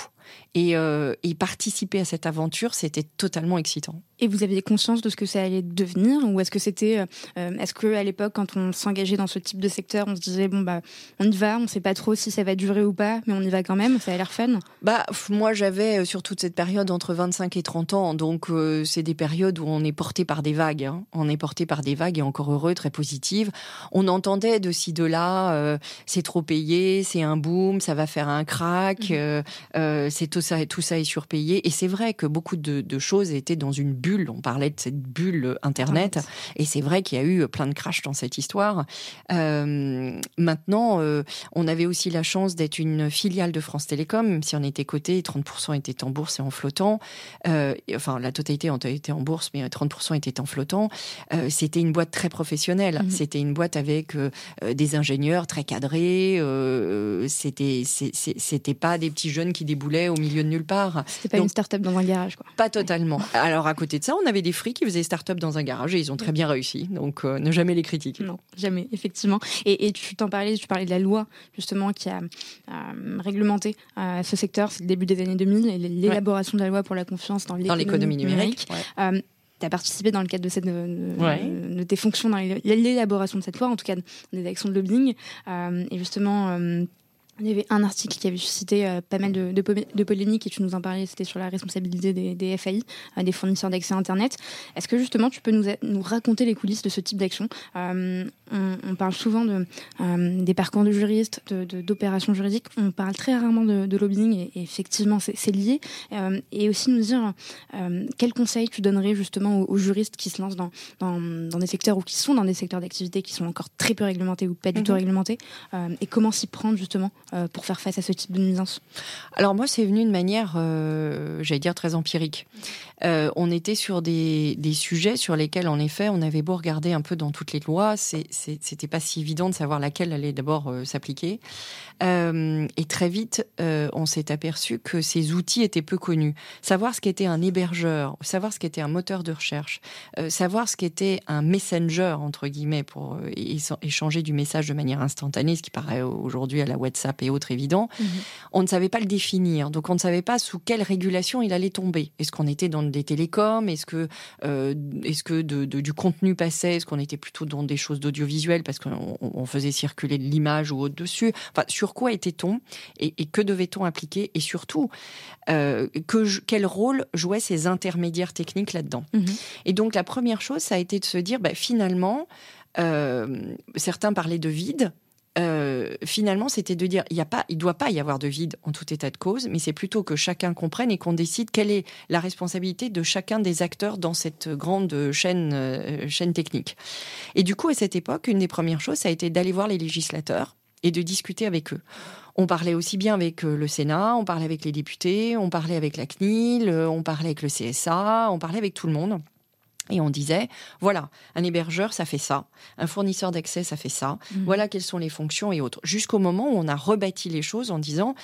Euh, et, participer à cette aventure, c'était totalement excitant. Et vous aviez conscience de ce que ça allait devenir Ou est-ce que c'était Est-ce que à l'époque, quand on s'engageait dans ce type de secteur, on se disait bon bah on y va, on sait pas trop si ça va durer ou pas, mais on y va quand même, ça a l'air fun Bah moi j'avais sur toute cette période entre 25 et 30 ans, donc c'est des périodes où on est porté par des vagues, hein. on est porté par des vagues et encore heureux, très positives. On entendait de ci de là, c'est trop payé, c'est un boom, ça va faire un crack, mmh. C'est tout ça et tout ça est surpayé. Et c'est vrai que beaucoup de, choses étaient dans une bulle. On parlait de cette bulle Internet. Et c'est vrai qu'il y a eu plein de crash dans cette histoire. Euh, maintenant, euh, on avait aussi la chance d'être une filiale de France Télécom, même si on était coté, 30% étaient en bourse et en flottant. Euh, enfin, la totalité était en bourse, mais 30% étaient en flottant. C'était une boîte très professionnelle. Mhm. C'était une boîte avec des ingénieurs très cadrés. C'était c'était pas des petits jeunes qui déboulaient au milieu de nulle part. C'était pas une start-up dans un garage, quoi. Pas totalement. Alors, à côté de ça, on avait des fris qui faisaient start-up dans un garage et ils ont très bien réussi. Donc, euh, ne jamais les critiquer. Non, jamais, effectivement. Et, tu t'en parlais, tu parlais de la loi, justement, qui a réglementé euh, ce secteur. C'est le début des années 2000 et l'élaboration de la loi pour la confiance dans l'économie numérique. Euh, tu as participé dans le cadre de, cette, de, tes fonctions dans l'élaboration de cette loi, en tout cas des actions de lobbying. et justement, il y avait un article qui avait suscité euh, pas mal de, de, polémiques et tu nous en parlais, c'était sur la responsabilité des, des FAI, euh, des fournisseurs d'accès Internet. Est-ce que justement tu peux nous, nous raconter les coulisses de ce type d'action? Euh, on, parle souvent de, des parcours de juristes, d'opérations juridiques, on parle très rarement de, lobbying et, effectivement c'est lié. et aussi nous dire quels conseils tu donnerais justement aux, juristes qui se lancent dans, dans, dans, des secteurs ou qui sont dans des secteurs d'activité qui sont encore très peu réglementés ou pas du tout mhm. réglementés et comment s'y prendre justement euh, pour faire face à ce type de nuisance Alors moi, c'est venu de manière, euh, j'allais dire, très empirique. Euh, on était sur des, des, sujets sur lesquels, en effet, on avait beau regarder un peu dans toutes les lois, c'était pas si évident de savoir laquelle allait d'abord s'appliquer. et très vite, on s'est aperçu que ces outils étaient peu connus. Savoir ce qu'était un hébergeur, savoir ce qu'était un moteur de recherche, savoir ce qu'était un messenger, entre guillemets, pour échanger du message de manière instantanée, ce qui paraît aujourd'hui à la WhatsApp et autres évidents, mhm. on ne savait pas le définir. Donc on ne savait pas sous quelle régulation il allait tomber. Est-ce qu'on était dans des télécoms? Est-ce que, euh, est-ce que du contenu passait? Est-ce qu'on était plutôt dans des choses d'audiovisuel parce qu'on faisait circuler de l'image ou autre dessus? Enfin, sur quoi était-on et, que devait-on appliquer? Et surtout, euh, que, quel rôle jouaient ces intermédiaires techniques là-dedans? Mhm. Et donc la première chose, ça a été de se dire, bah, finalement, euh, certains parlaient de vide, euh, finalement, c'était de dire, il ne doit pas y avoir de vide en tout état de cause, mais c'est plutôt que chacun comprenne et qu'on décide quelle est la responsabilité de chacun des acteurs dans cette grande chaîne, euh, chaîne technique. Et du coup, à cette époque, une des premières choses, ça a été d'aller voir les législateurs et de discuter avec eux. On parlait aussi bien avec euh, le Sénat, on parlait avec les députés, on parlait avec la CNIL, on parlait avec le CSA, on parlait avec tout le monde. Et on disait, voilà, un hébergeur, ça fait ça. Un fournisseur d'accès, ça fait ça. Mhm. Voilà quelles sont les fonctions et autres. Jusqu'au moment où on a rebâti les choses en disant,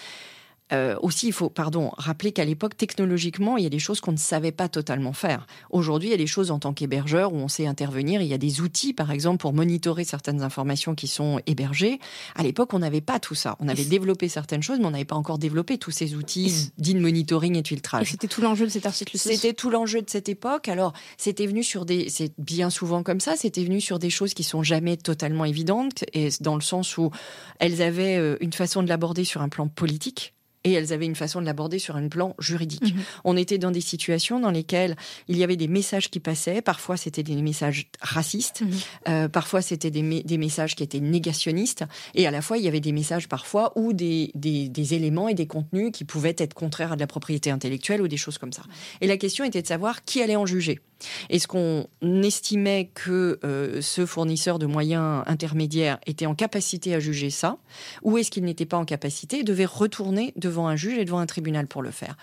euh, aussi, il faut, pardon, rappeler qu'à l'époque, technologiquement, il y a des choses qu'on ne savait pas totalement faire. Aujourd'hui, il y a des choses en tant qu'hébergeur où on sait intervenir. Il y a des outils, par exemple, pour monitorer certaines informations qui sont hébergées. À l'époque, on n'avait pas tout ça. On avait développé certaines choses, mais on n'avait pas encore développé tous ces outils dits de monitoring et de filtrage. C'était tout l'enjeu de cet article. C'était tout l'enjeu de cette époque. Alors, c'était venu sur des, c'est bien souvent comme ça, c'était venu sur des choses qui sont jamais totalement évidentes, et dans le sens où elles avaient euh, une façon de l'aborder sur un plan politique et elles avaient une façon de l'aborder sur un plan juridique. Mhm. On était dans des situations dans lesquelles il y avait des messages qui passaient, parfois c'était des messages racistes, mhm. euh, parfois c'était des, des, messages qui étaient négationnistes, et à la fois il y avait des messages parfois ou des, des, des, éléments et des contenus qui pouvaient être contraires à de la propriété intellectuelle ou des choses comme ça. Et la question était de savoir qui allait en juger. Est-ce qu'on estimait que euh, ce fournisseur de moyens intermédiaires était en capacité à juger ça, ou est-ce qu'il n'était pas en capacité et devait retourner devant un juge et devant un tribunal pour le faire?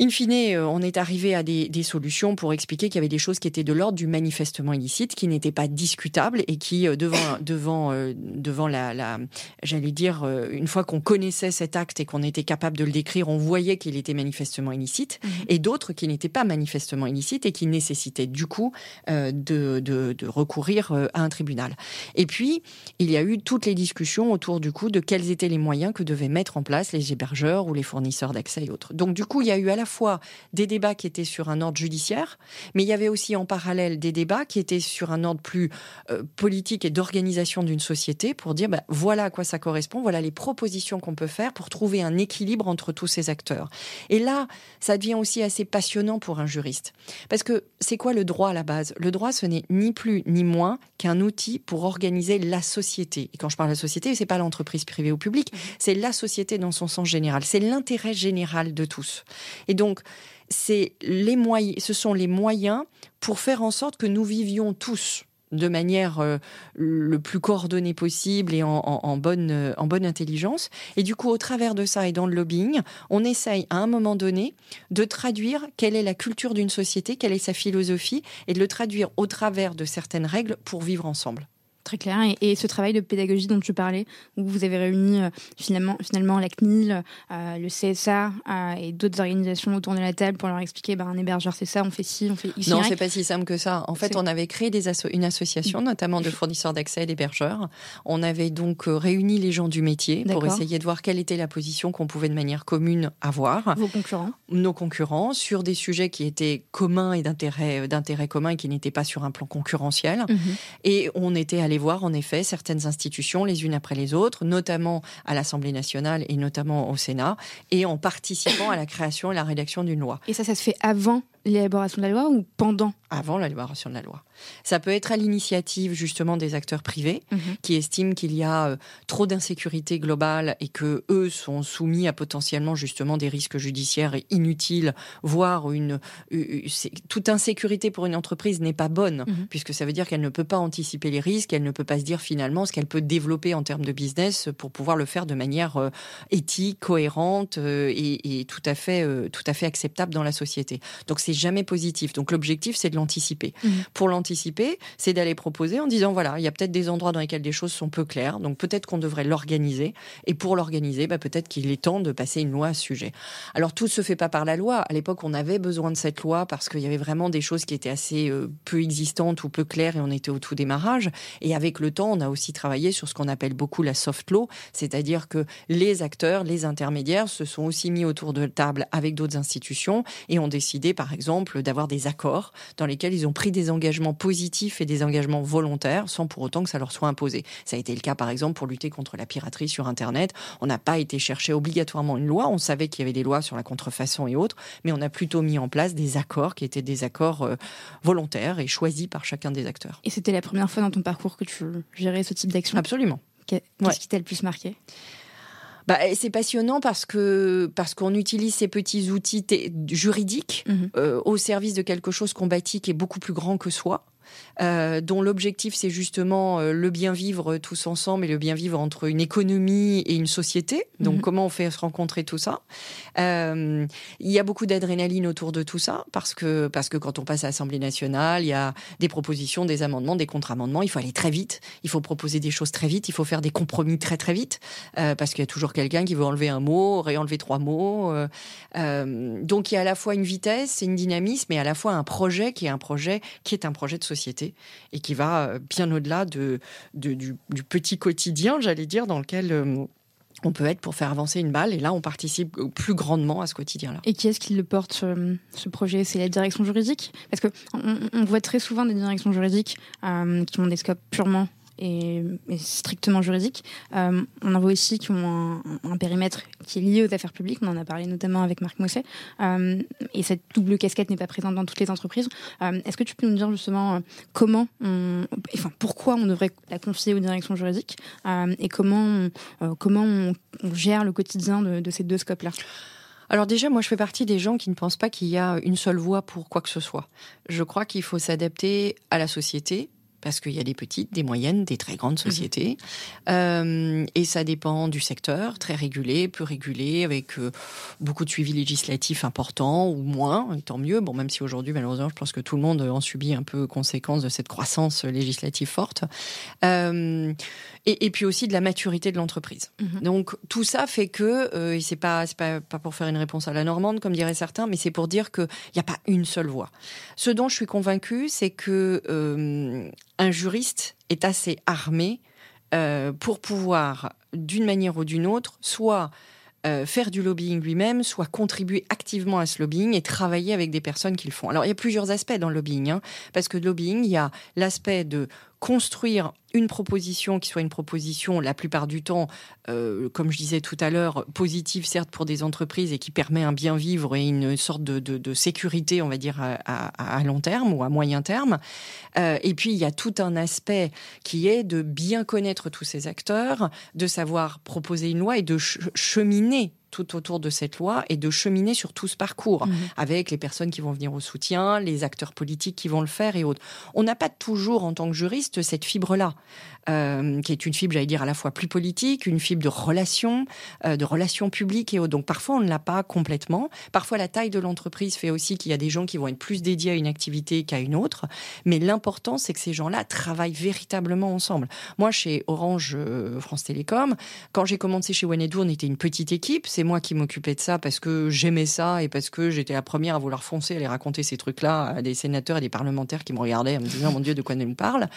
In fine, euh, on est arrivé à des, solutions pour expliquer qu'il y avait des choses qui étaient de l'ordre du manifestement illicite, qui n'étaient pas discutables et qui, euh, devant, devant, euh, devant la, la j'allais dire, une fois qu'on connaissait cet acte et qu'on était capable de le décrire, on voyait qu'il était manifestement illicite, mhm. et d'autres qui n'étaient pas manifestement illicites et qui nécessitaient du coup de, de, de, recourir à un tribunal. Et puis, il y a eu toutes les discussions autour du coup de quels étaient les moyens que devaient mettre en place les hébergeurs ou les fournisseurs d'accès et autres. Donc du coup, il y a eu à la la fois des débats qui étaient sur un ordre judiciaire, mais il y avait aussi en parallèle des débats qui étaient sur un ordre plus euh, politique et d'organisation d'une société pour dire bah, voilà à quoi ça correspond, voilà les propositions qu'on peut faire pour trouver un équilibre entre tous ces acteurs. Et là, ça devient aussi assez passionnant pour un juriste. Parce que c'est quoi le droit à la base? Le droit, ce n'est ni plus ni moins qu'un outil pour organiser la société. Et quand je parle de la société, c'est pas l'entreprise privée ou publique, mmh. c'est la société dans son sens général. C'est l'intérêt général de tous. Et donc, c'est les moyens, ce sont les moyens pour faire en sorte que nous vivions tous de manière euh, le plus coordonnée possible et en, bonne, euh, en bonne intelligence. Et du coup, au travers de ça et dans le lobbying, on essaye à un moment donné de traduire quelle est la culture d'une société, quelle est sa philosophie, et de le traduire au travers de certaines règles pour vivre ensemble. Très clair. Et, ce travail de pédagogie dont tu parlais, où vous avez réuni euh, finalement, finalement la CNIL, euh, le CSA euh, et d'autres organisations autour de la table pour leur expliquer ben, un hébergeur, c'est ça, on fait ci, on fait X. Non, c'est pas si simple que ça. En fait, on avait créé des une association, mm. notamment de fournisseurs d'accès et d'hébergeurs. On avait donc réuni les gens du métier pour essayer de voir quelle était la position qu'on pouvait de manière commune avoir. Vos concurrents Nos concurrents, sur des sujets qui étaient communs et d'intérêt commun et qui n'étaient pas sur un plan concurrentiel. Mm-hmm. Et on était allé voir en effet certaines institutions les unes après les autres, notamment à l'Assemblée nationale et notamment au Sénat, et en participant à la création et la rédaction d'une loi. Et ça, ça se fait avant l'élaboration de la loi ou pendant Avant l'élaboration de la loi. Ça peut être à l'initiative justement des acteurs privés mhm. qui estiment qu'il y a euh, trop d'insécurité globale et que eux sont soumis à potentiellement justement des risques judiciaires inutiles, voire une, toute insécurité pour une entreprise n'est pas bonne mhm. puisque ça veut dire qu'elle ne peut pas anticiper les risques, elle ne peut pas se dire finalement ce qu'elle peut développer en termes de business pour pouvoir le faire de manière euh, éthique, cohérente euh, et, tout à fait tout à fait acceptable dans la société. Donc c'est jamais positif. Donc l'objectif, c'est de l'anticiper. Mmh. Pour l'anticiper, c'est d'aller proposer en disant voilà, il y a peut-être des endroits dans lesquels des choses sont peu claires, donc peut-être qu'on devrait l'organiser. Et pour l'organiser, bah, peut-être qu'il est temps de passer une loi à ce sujet. Alors tout se fait pas par la loi. À l'époque, on avait besoin de cette loi parce qu'il y avait vraiment des choses qui étaient assez euh, peu existantes ou peu claires et on était au tout démarrage. Et avec le temps, on a aussi travaillé sur ce qu'on appelle beaucoup la soft law, c'est-à-dire que les acteurs, les intermédiaires se sont aussi mis autour de table avec d'autres institutions et ont décidé, par exemple, d'avoir des accords dans lesquels ils ont pris des engagements positifs et des engagements volontaires sans pour autant que ça leur soit imposé. Ça a été le cas, par exemple, pour lutter contre la piraterie sur Internet. On n'a pas été chercher obligatoirement une loi. On savait qu'il y avait des lois sur la contrefaçon et autres, mais on a plutôt mis en place des accords qui étaient des accords euh, volontaires et choisis par chacun des acteurs. Et c'était la première fois dans ton parcours que tu gérais ce type d'action? Absolument. Qu'est-ce qui t'a le plus marqué? Bah, c'est passionnant parce que parce qu'on utilise ces petits outils juridiques mhm. euh, au service de quelque chose qu'on bâtit qui est beaucoup plus grand que soi. Euh, dont l'objectif c'est justement euh, le bien vivre tous ensemble et le bien vivre entre une économie et une société. Donc mhm. comment on fait se rencontrer tout ça? Euh, Il y a beaucoup d'adrénaline autour de tout ça parce que parce que quand on passe à l'Assemblée nationale, il y a des propositions, des amendements, des contre-amendements. Il faut aller très vite. Il faut proposer des choses très vite. Il faut faire des compromis très très vite parce qu'il y a toujours quelqu'un qui veut enlever un mot, réenlever trois mots. donc il y a à la fois une vitesse, et une dynamisme, et à la fois un projet qui est un projet qui est un projet de société et qui va euh, bien au-delà de, du, petit quotidien, j'allais dire, dans lequel euh, on peut être pour faire avancer une balle. Et là, on participe plus grandement à ce quotidien-là. Et qui est-ce qui le porte, ce, projet? C'est la direction juridique? Parce qu'on on voit très souvent des directions juridiques euh, qui ont des scopes purement et, strictement juridique. Euh, on en voit aussi qui ont un, périmètre qui est lié aux affaires publiques. On en a parlé notamment avec Marc Mousset. Euh, et cette double casquette n'est pas présente dans toutes les entreprises. Euh, est-ce que tu peux nous dire justement comment, on, enfin pourquoi on devrait la confier aux directions juridiques et comment on, comment on, gère le quotidien de, de ces deux scopes-là? Alors déjà, moi, je fais partie des gens qui ne pensent pas qu'il y a une seule voie pour quoi que ce soit. Je crois qu'il faut s'adapter à la société, parce qu'il y a des petites, des moyennes, des très grandes mhm. sociétés. Euh, et ça dépend du secteur, très régulé, peu régulé, avec euh, beaucoup de suivi législatif important ou moins, et tant mieux. Bon, même si aujourd'hui, malheureusement, je pense que tout le monde en subit un peu conséquence de cette croissance législative forte. Euh, et, et, puis aussi de la maturité de l'entreprise. Mhm. Donc tout ça fait que, euh, et c'est pas, pas, pas pour faire une réponse à la normande, comme diraient certains, mais c'est pour dire qu'il n'y a pas une seule voie. Ce dont je suis convaincue, c'est que euh, un juriste est assez armé euh, pour pouvoir, d'une manière ou d'une autre, soit faire du lobbying lui-même, soit contribuer activement à ce lobbying et travailler avec des personnes qui le font. Alors il y a plusieurs aspects dans le lobbying, hein, parce que le lobbying, il y a l'aspect de construire une proposition qui soit une proposition, la plupart du temps, euh, comme je disais tout à l'heure, positive certes pour des entreprises et qui permet un bien vivre et une sorte de, sécurité, on va dire, à, long terme ou à moyen terme. Euh, et puis, il y a tout un aspect qui est de bien connaître tous ces acteurs, de savoir proposer une loi et de cheminer tout autour de cette loi et de cheminer sur tout ce parcours mhm. avec les personnes qui vont venir au soutien, les acteurs politiques qui vont le faire et autres. On n'a pas toujours, en tant que juriste, cette fibre-là. Euh, qui est une fibre, j'allais dire, à la fois plus politique, une fibre de relations, euh, de relations publiques et autres. Donc parfois, on ne l'a pas complètement. Parfois, la taille de l'entreprise fait aussi qu'il y a des gens qui vont être plus dédiés à une activité qu'à une autre. Mais l'important, c'est que ces gens-là travaillent véritablement ensemble. Moi, chez Orange euh, France Télécom, quand j'ai commencé chez Wenedou, on était une petite équipe. C'est moi qui m'occupais de ça parce que j'aimais ça et parce que j'étais la première à vouloir foncer, aller raconter ces trucs-là à des sénateurs et des parlementaires qui me regardaient en me disant, mon Dieu, de quoi elle me parle.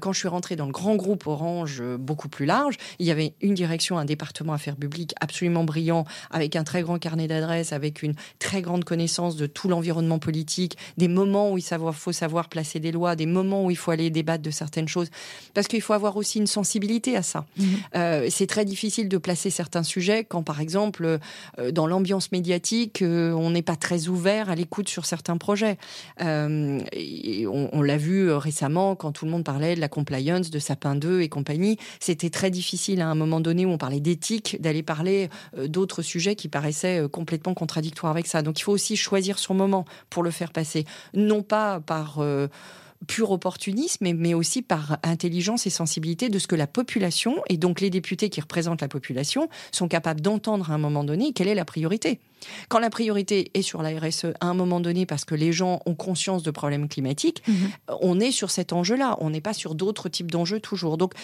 quand je suis rentrée dans le grand groupe Orange euh, beaucoup plus large. Il y avait une direction, un département affaires publiques absolument brillant, avec un très grand carnet d'adresses, avec une très grande connaissance de tout l'environnement politique, des moments où il faut savoir placer des lois, des moments où il faut aller débattre de certaines choses, parce qu'il faut avoir aussi une sensibilité à ça. Mhm. Euh, c'est très difficile de placer certains sujets quand, par exemple, euh, dans l'ambiance médiatique, on n'est pas très ouvert à l'écoute sur certains projets. Et on, l'a vu récemment quand tout le monde parlait de la compliance, de Sapin 2 et compagnie, c'était très difficile à un moment donné où on parlait d'éthique, d'aller parler euh, d'autres sujets qui paraissaient euh, complètement contradictoires avec ça. Donc il faut aussi choisir son moment pour le faire passer, non pas par euh, pur opportunisme, mais, aussi par intelligence et sensibilité de ce que la population, et donc les députés qui représentent la population, sont capables d'entendre à un moment donné quelle est la priorité. Quand la priorité est sur la RSE à un moment donné parce que les gens ont conscience de problèmes climatiques, mhm. on est sur cet enjeu-là. On n'est pas sur d'autres types d'enjeux toujours. Donc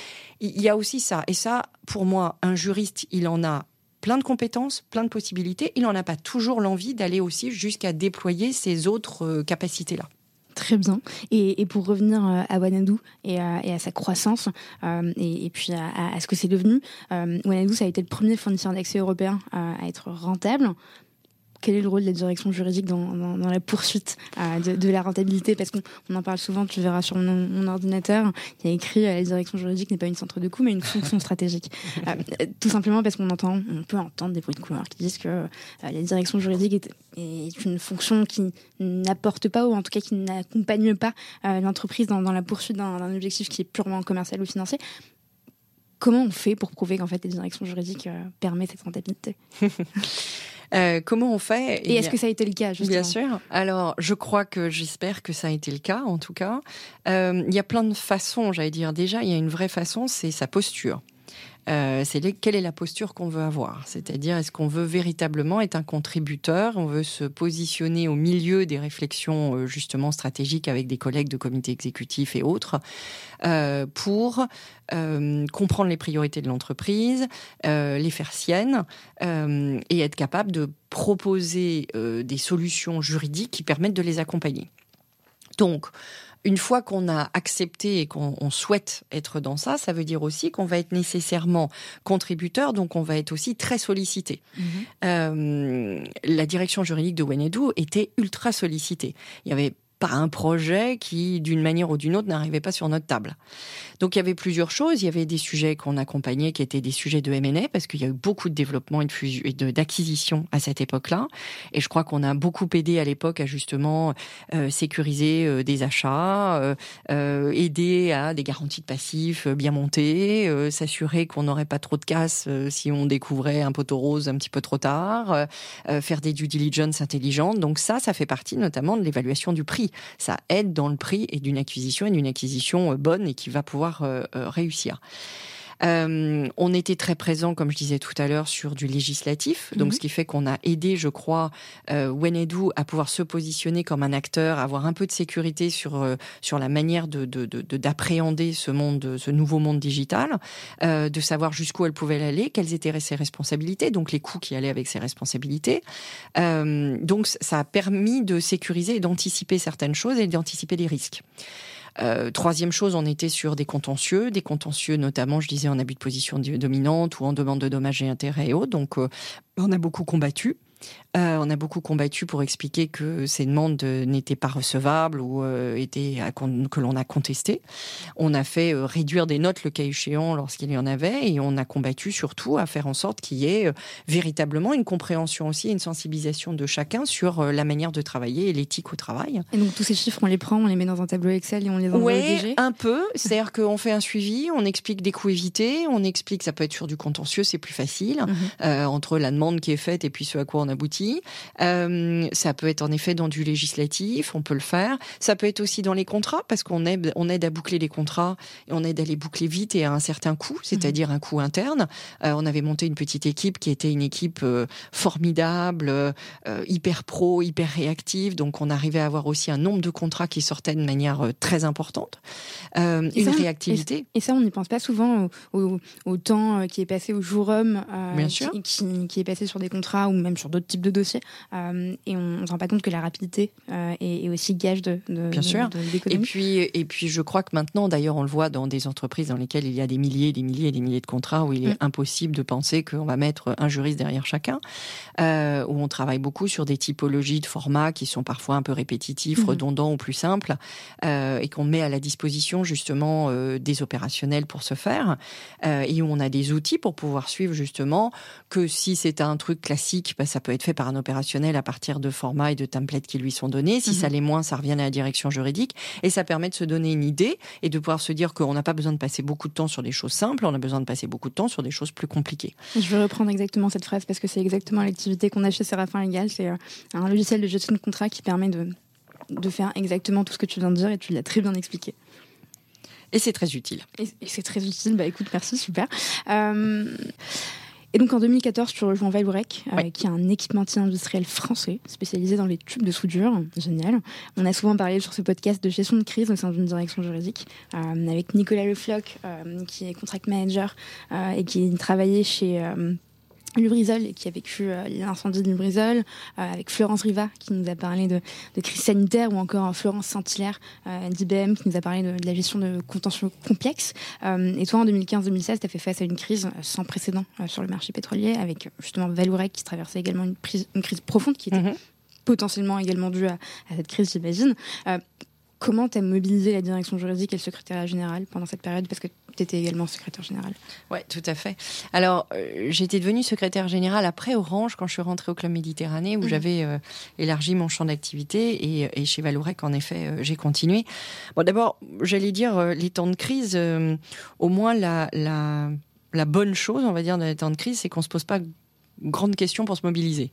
il y a aussi ça. Et ça, pour moi, un juriste, il en a plein de compétences, plein de possibilités. Il n'en a pas toujours l'envie d'aller aussi jusqu'à déployer ces autres euh, capacités-là. Très bien. Et, pour revenir euh, à Wanadoo et à, sa croissance, euh, et, puis à, ce que c'est devenu, euh, Wanadoo, ça a été le premier fournisseur d'accès européen à être rentable quel est le rôle de la direction juridique dans, la poursuite euh, de, la rentabilité? Parce qu'on en parle souvent, tu verras sur mon, ordinateur, il y a écrit euh, la direction juridique n'est pas une centre de coût, mais une fonction stratégique. Euh, tout simplement parce qu'on entend, on peut entendre des bruits de couloir qui disent que la direction juridique est, une fonction qui n'apporte pas, ou en tout cas qui n'accompagne pas l'entreprise dans, la poursuite d'un objectif qui est purement commercial ou financier. Comment on fait pour prouver qu'en fait les directions juridiques permettent cette rentabilité? Euh, comment on fait? Et est-ce que ça a été le cas justement? Bien sûr. Alors, je crois que j'espère que ça a été le cas, en tout cas. Euh, il y a plein de façons, j'allais dire. Déjà, il y a une vraie façon, c'est sa posture. Euh, c'est quelle est la posture qu'on veut avoir? C'est-à-dire, est-ce qu'on veut véritablement être un contributeur? On veut se positionner au milieu des réflexions euh, justement stratégiques avec des collègues de comité exécutif et autres euh, pour comprendre les priorités de l'entreprise, les faire siennes et être capable de proposer des solutions juridiques qui permettent de les accompagner. Donc, une fois qu'on a accepté et qu'on souhaite être dans ça, ça veut dire aussi qu'on va être nécessairement contributeur, donc on va être aussi très sollicité. Mhm. Euh, la direction juridique de Wenedou était ultra sollicitée. Il y avait un projet qui, d'une manière ou d'une autre, n'arrivait pas sur notre table. Donc il y avait plusieurs choses. Il y avait des sujets qu'on accompagnait qui étaient des sujets de M&A parce qu'il y a eu beaucoup de développement et d'acquisition à cette époque-là. Et je crois qu'on a beaucoup aidé à l'époque à justement euh, sécuriser euh, des achats, euh, aider à des garanties de passifs bien montées, s'assurer qu'on n'aurait pas trop de casse si on découvrait un poteau rose un petit peu trop tard, faire des due diligence intelligentes. Donc ça, ça fait partie notamment de l'évaluation du prix ça aide dans le prix et d'une acquisition et d'une acquisition euh, bonne et qui va pouvoir euh, euh, réussir. Euh, on était très présent, comme je disais tout à l'heure, sur du législatif, donc mhm. ce qui fait qu'on a aidé, je crois, euh, Wenedou à pouvoir se positionner comme un acteur, avoir un peu de sécurité sur euh, sur la manière de d'appréhender ce monde, ce nouveau monde digital, euh, de savoir jusqu'où elle pouvait aller, quelles étaient ses responsabilités, donc les coûts qui allaient avec ses responsabilités. donc ça a permis de sécuriser et d'anticiper certaines choses et d'anticiper les risques. Troisième chose, on était sur des contentieux, des contentieux notamment, je disais, en abus de position dominante ou en demande de dommages et intérêts et autres. Donc, on a beaucoup combattu. Euh, on a beaucoup combattu pour expliquer que ces demandes n'étaient pas recevables ou euh, étaient que l'on a contesté. On a fait euh, réduire des notes le cas échéant lorsqu'il y en avait et on a combattu surtout à faire en sorte qu'il y ait véritablement une compréhension aussi, une sensibilisation de chacun sur la manière de travailler et l'éthique au travail. Et donc tous ces chiffres, on les prend, on les met dans un tableau Excel et on les envoie Oui, un peu. C'est-à-dire qu'on fait un suivi, on explique des coûts évités, on explique, ça peut être sur du contentieux, c'est plus facile, mhm. entre la demande qui est faite et puis ce à quoi on aboutit euh, ça peut être en effet dans du législatif, on peut le faire. Ça peut être aussi dans les contrats, parce qu'on aide, on aide à boucler les contrats et on aide à les boucler vite et à un certain coût, c'est-à-dire un coût interne. Euh, on avait monté une petite équipe qui était une équipe euh, formidable, hyper pro, hyper réactive. Donc on arrivait à avoir aussi un nombre de contrats qui sortaient de manière très importante. une réactivité. Et, ça, on n'y pense pas souvent au, temps qui est passé au jour homme, Qui, qui, est passé sur des contrats ou même sur d'autres types de dossiers. Euh, et on ne se rend pas compte que la rapidité euh, est, aussi gage de, Bien sûr. et puis, et puis, je crois que maintenant, d'ailleurs, on le voit dans des entreprises dans lesquelles il y a des milliers, des milliers et des milliers de contrats où il est mm. impossible de penser qu'on va mettre un juriste derrière chacun. Euh, où on travaille beaucoup sur des typologies de formats qui sont parfois un peu répétitifs, mm. redondants ou plus simples, et qu'on met à la disposition justement des opérationnels pour ce faire, et où on a des outils pour pouvoir suivre justement que si c'est un truc classique, bah, ça peut être fait par un opérationnel à partir de formats et de templates qui lui sont donnés. Si ça mhm. l'est moins, ça revient à la direction juridique. Et ça permet de se donner une idée et de pouvoir se dire qu'on n'a pas besoin de passer beaucoup de temps sur des choses simples, on a besoin de passer beaucoup de temps sur des choses plus compliquées. Je vais reprendre exactement cette phrase parce que c'est exactement l'activité qu'on a chez Séraphin Legal. C'est euh, un logiciel de gestion de contrat qui permet de, de faire exactement tout ce que tu viens de dire et tu l'as très bien expliqué. Et c'est très utile. Et, c'est très utile. Bah écoute, merci, super. Euh, et donc en 2014, tu rejoins Vallourec, euh, qui est un équipementier industriel français spécialisé dans les tubes de soudure. Génial. On a souvent parlé sur ce podcast de gestion de crise au sein d'une direction juridique, euh, avec Nicolas Lefloc, euh, qui est contract manager et qui travaillait chez Lubrizol, qui a vécu euh, l'incendie de Lubrizol, euh, avec Florence Riva, qui nous a parlé de, crise sanitaire, ou encore Florence Saint-Hilaire euh, d'IBM, qui nous a parlé de, la gestion de contentieux complexes. et toi, en 2015-2016, tu as fait face à une crise sans précédent sur le marché pétrolier, avec justement Valourec, qui traversait également une, une crise profonde, qui était mhm. potentiellement également due à, à cette crise, j'imagine. Comment tu as mobilisé la direction juridique et le secrétariat général pendant cette période? Parce que tu étais également secrétaire général. Oui, tout à fait. Alors, euh, j'étais devenue secrétaire général après Orange, quand je suis rentrée au Club Méditerranée, où mhm. j'avais euh, élargi mon champ d'activité. Et, et, chez Valourec, en effet, euh, j'ai continué. Bon, d'abord, j'allais dire, les temps de crise, au moins la, la, la, bonne chose, on va dire, dans les temps de crise, c'est qu'on ne se pose pas grande question pour se mobiliser.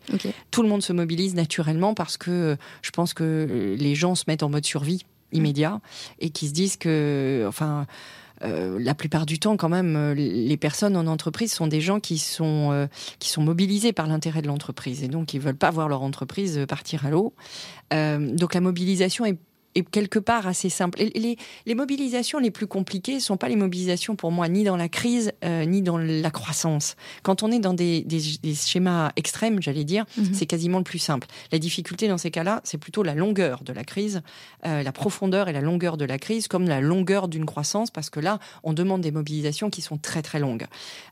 Tout le monde se mobilise naturellement parce que je pense que les gens se mettent en mode survie immédiat et qui se disent que, enfin, euh, la plupart du temps, quand même, euh, les personnes en entreprise sont des gens qui sont euh, qui sont mobilisés par l'intérêt de l'entreprise et donc ils veulent pas voir leur entreprise partir à l'eau. donc la mobilisation est est quelque part assez simple. Les, les, mobilisations les plus compliquées sont pas les mobilisations pour moi ni dans la crise euh, ni dans la croissance. Quand on est dans des, des, des schémas extrêmes, j'allais dire, mhm. c'est quasiment le plus simple. La difficulté dans ces cas-là, c'est plutôt la longueur de la crise, euh, la profondeur et la longueur de la crise, comme la longueur d'une croissance, parce que là, on demande des mobilisations qui sont très très longues.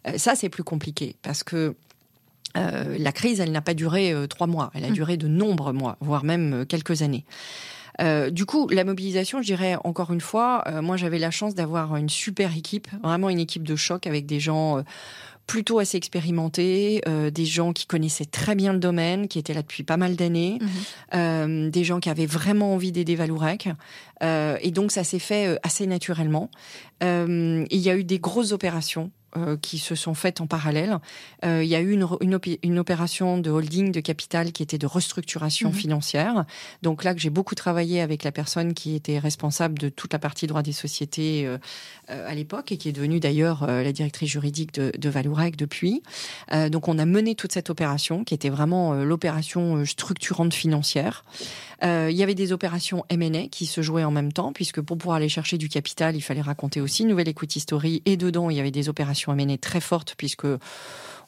Euh, ça, c'est plus compliqué parce que euh, la crise, elle n'a pas duré euh, trois mois, elle a mhm. duré de nombreux mois, voire même quelques années. Euh, du coup, la mobilisation, je dirais encore une fois, euh, moi j'avais la chance d'avoir une super équipe, vraiment une équipe de choc avec des gens euh, plutôt assez expérimentés, des gens qui connaissaient très bien le domaine, qui étaient là depuis pas mal d'années, mhm. des gens qui avaient vraiment envie d'aider Valourec. et donc ça s'est fait assez naturellement. il y a eu des grosses opérations euh, qui se sont faites en parallèle. Euh, il y a eu une, une, opération de holding de capital qui était de restructuration mhm. financière. Donc là que j'ai beaucoup travaillé avec la personne qui était responsable de toute la partie droit des sociétés euh, à l'époque et qui est devenue d'ailleurs la directrice juridique de, de Valourec depuis. donc on a mené toute cette opération qui était vraiment l'opération structurante financière. il y avait des opérations M&A qui se jouaient en même temps puisque pour pouvoir aller chercher du capital, il fallait raconter aussi une nouvelle equity story et dedans il y avait des opérations à mener très forte puisque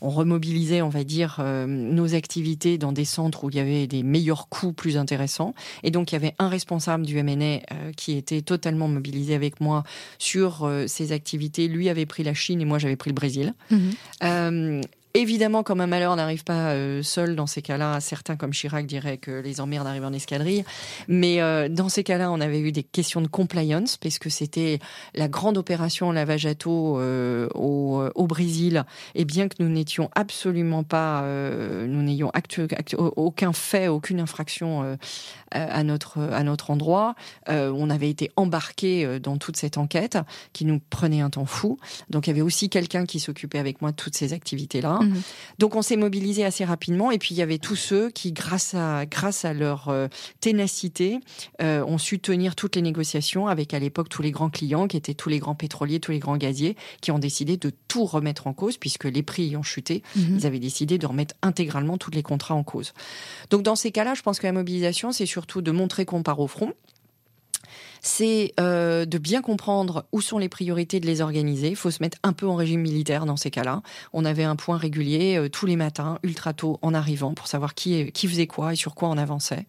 on remobilisait, on va dire, nos activités dans des centres où il y avait des meilleurs coûts plus intéressants. Et donc, il y avait un responsable du MNA qui était totalement mobilisé avec moi sur ces activités. Lui avait pris la Chine et moi j'avais pris le Brésil. Mhm. Évidemment, comme un malheur n'arrive pas euh, seul dans ces cas-là, certains comme Chirac diraient que les emmerdes arrivent en escadrille. Mais euh, dans ces cas-là, on avait eu des questions de compliance, parce que c'était la grande opération lavage à taux euh, au, au, Brésil. Et bien que nous n'étions absolument pas, nous n'ayons aucun fait, aucune infraction à notre à notre endroit, on avait été embarqués dans toute cette enquête qui nous prenait un temps fou. Donc il y avait aussi quelqu'un qui s'occupait avec moi de toutes ces activités-là. Mhm. Donc on s'est mobilisé assez rapidement. Et puis il y avait tous ceux qui, grâce à, grâce à leur euh, ténacité, euh, ont su tenir toutes les négociations avec à l'époque tous les grands clients, qui étaient tous les grands pétroliers, tous les grands gaziers, qui ont décidé de tout remettre en cause, puisque les prix ont chuté. Mhm. Ils avaient décidé de remettre intégralement tous les contrats en cause. Donc dans ces cas-là, je pense que la mobilisation, c'est surtout de montrer qu'on part au front c'est euh, de bien comprendre où sont les priorités, de les organiser. Il faut se mettre un peu en régime militaire dans ces cas-là. On avait un point régulier euh, tous les matins, ultra tôt, en arrivant, pour savoir qui, qui faisait quoi et sur quoi on avançait.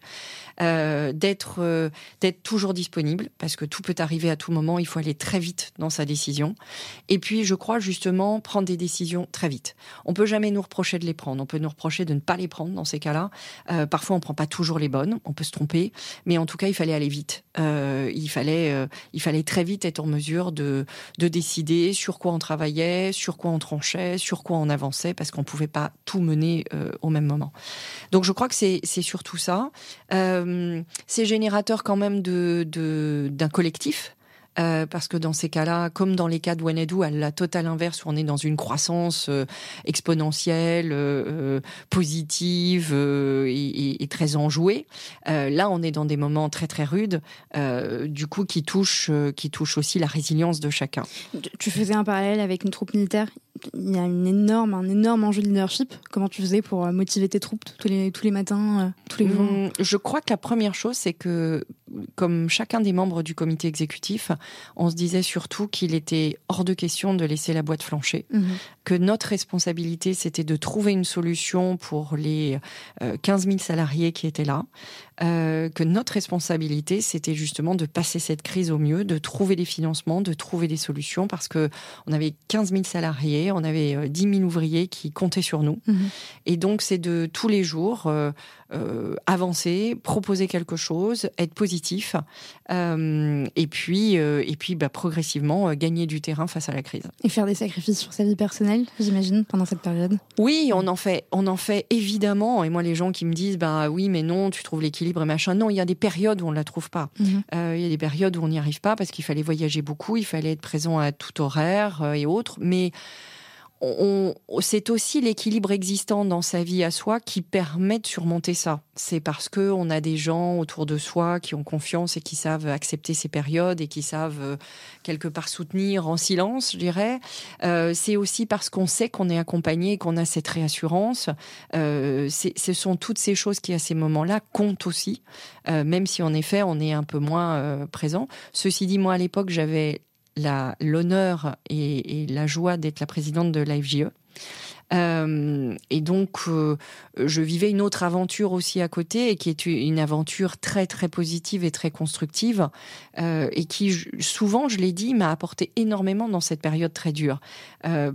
Euh, d'être euh, d'être toujours disponible, parce que tout peut arriver à tout moment. Il faut aller très vite dans sa décision. Et puis, je crois justement prendre des décisions très vite. On peut jamais nous reprocher de les prendre. On peut nous reprocher de ne pas les prendre dans ces cas-là. Euh, parfois, on prend pas toujours les bonnes. On peut se tromper, mais en tout cas, il fallait aller vite. Il fallait, il fallait très vite être en mesure de, de décider sur quoi on travaillait, sur quoi on tranchait, sur quoi on avançait, parce qu'on pouvait pas tout mener au même moment. Donc je crois que c'est surtout ça. C'est générateur quand même d'un collectif. Euh, parce que dans ces cas-là, comme dans les cas de Wenedou, à la totale inverse, où on est dans une croissance euh, exponentielle, euh, positive et, et, très enjouée, là, on est dans des moments très très rudes, du coup, qui touchent, qui touchent aussi la résilience de chacun. Tu faisais un parallèle avec une troupe militaire il y a une énorme, un énorme enjeu de leadership. Comment tu faisais pour motiver tes troupes tous les, tous les matins, tous les jours mmh, Je crois que la première chose, c'est que, comme chacun des membres du comité exécutif, on se disait surtout qu'il était hors de question de laisser la boîte flancher, mhm. que notre responsabilité, c'était de trouver une solution pour les 15 euh, 000 salariés qui étaient là, euh, que notre responsabilité, c'était justement de passer cette crise au mieux, de trouver des financements, de trouver des solutions, parce que on avait 15 000 salariés, on avait 10 euh, 000 ouvriers qui comptaient sur nous. Mhm. Et donc, c'est de tous les jours avancer, proposer quelque chose, être positif, et puis euh, et puis bah, progressivement euh, gagner du terrain face à la crise. Et faire des sacrifices sur sa vie personnelle, j'imagine, pendant cette période? Oui, on en fait, on en fait évidemment. Et moi, les gens qui me disent, bah oui, mais non, tu trouves l'équilibre et machin. Non, il y a des périodes où on ne la trouve pas. Mhm. Euh, il y a des périodes où on n'y arrive pas parce qu'il fallait voyager beaucoup, il fallait être présent à tout horaire et autres. Mais c'est aussi l'équilibre existant dans sa vie à soi qui permet de surmonter ça. C'est parce que on a des gens autour de soi qui ont confiance et qui savent accepter ces périodes et qui savent euh, quelque part soutenir en silence, je dirais. Euh, c'est aussi parce qu'on sait qu'on est accompagné et qu'on a cette réassurance. Euh, ce sont toutes ces choses qui, à ces moments-là, comptent aussi, même si en effet on est un peu moins présent. Ceci dit, moi à l'époque, j'avais l'honneur et, la joie d'être la présidente de l'AFJE. Euh, et donc, euh, je vivais une autre aventure aussi à côté, et qui est une aventure très très positive et très constructive, euh, et qui souvent, je l'ai dit, m'a apporté énormément dans cette période très dure,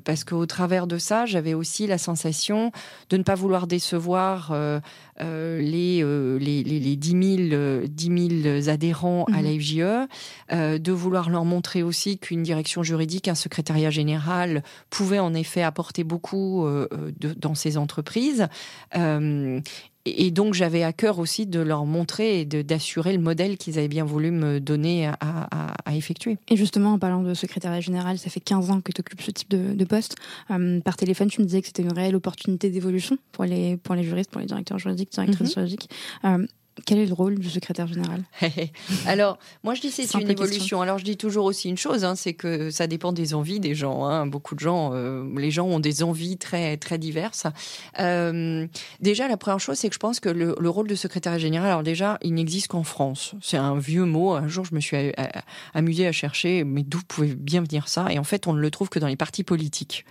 parce qu'au travers de ça, j'avais aussi la sensation de ne pas vouloir décevoir euh, euh, les, les, les, les 10 000, 10 000 adhérents à mmh. la FGE, de vouloir leur montrer aussi qu'une direction juridique, un secrétariat général pouvait en effet apporter beaucoup de, dans ces entreprises. Et donc j'avais à cœur aussi de leur montrer et d'assurer le modèle qu'ils avaient bien voulu me donner à, à, effectuer. Et justement, en parlant de secrétariat général, ça fait 15 ans que tu occupes ce type de, de poste. Euh, par téléphone, tu me disais que c'était une réelle opportunité d'évolution pour les, pour les juristes, pour les directeurs juridiques, directrices -hmm. juridiques. Euh, quel est le rôle du secrétaire général? Alors, moi je dis c'est une évolution. Alors je dis toujours aussi une chose, hein, c'est que ça dépend des envies des gens. Hein. Beaucoup de gens, euh, les gens ont des envies très très diverses. Euh, déjà, la première chose, c'est que je pense que le, le, rôle de secrétaire général, alors déjà, il n'existe qu'en France. C'est un vieux mot. Un jour, je me suis amusée à chercher, mais d'où pouvait bien venir ça? Et en fait, on ne le trouve que dans les partis politiques.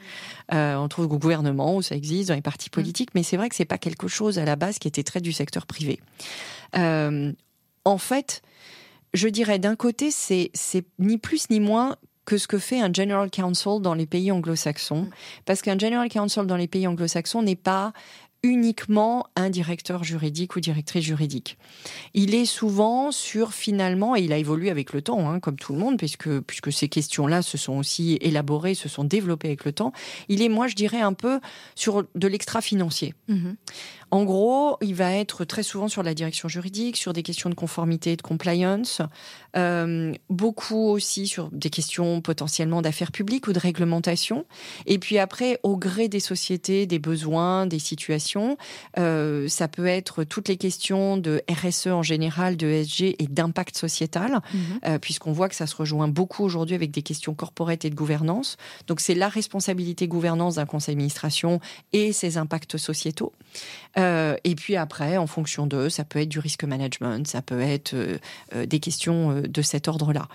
Euh, on trouve au gouvernement où ça existe, dans les partis politiques, mais c'est vrai que c'est pas quelque chose à la base qui était très du secteur privé. Euh, en fait, je dirais d'un côté, c'est ni plus ni moins que ce que fait un General Counsel dans les pays anglo-saxons. Parce qu'un General Counsel dans les pays anglo-saxons n'est pas uniquement un directeur juridique ou directrice juridique. Il est souvent sur finalement, et il a évolué avec le temps, hein, comme tout le monde, puisque, puisque ces questions-là se sont aussi élaborées, se sont développées avec le temps, il est, moi je dirais, un peu sur de l'extra-financier. Mm-hmm. En gros, il va être très souvent sur la direction juridique, sur des questions de conformité et de compliance, euh, beaucoup aussi sur des questions potentiellement d'affaires publiques ou de réglementation. Et puis après, au gré des sociétés, des besoins, des situations, euh, ça peut être toutes les questions de RSE en général, de SG et d'impact sociétal, mhm. euh, puisqu'on voit que ça se rejoint beaucoup aujourd'hui avec des questions corporate et de gouvernance. Donc c'est la responsabilité gouvernance d'un conseil d'administration et ses impacts sociétaux. Euh, et puis après, en fonction d'eux, ça peut être du risque management, ça peut être euh, euh, des questions de cet ordre-là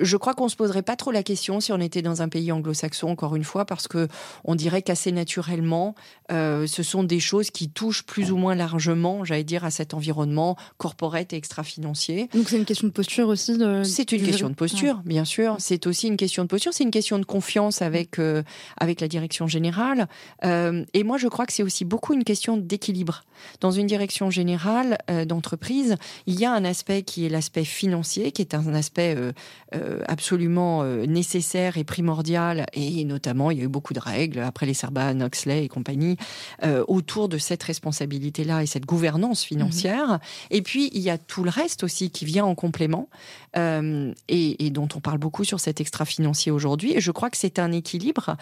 je crois qu'on se poserait pas trop la question si on était dans un pays anglo-saxon, encore une fois, parce que on dirait qu'assez naturellement, euh, ce sont des choses qui touchent plus ou moins largement, j'allais dire, à cet environnement corporate et extra-financier. Donc c'est une question de posture aussi. C'est une question de posture, bien sûr. C'est aussi une question de posture. C'est une question de confiance avec euh, avec la direction générale. Euh, et moi, je crois que c'est aussi beaucoup une question d'équilibre. Dans une direction générale d'entreprise, il y a un aspect qui est l'aspect financier, qui est un aspect euh, absolument euh, nécessaire et primordial, et notamment il y a eu beaucoup de règles après les Serban, Oxley et compagnie euh, autour de cette responsabilité-là et cette gouvernance financière. Mhm. Et puis il y a tout le reste aussi qui vient en complément et, et dont on parle beaucoup sur cet extra-financier aujourd'hui. Et je crois que c'est un équilibre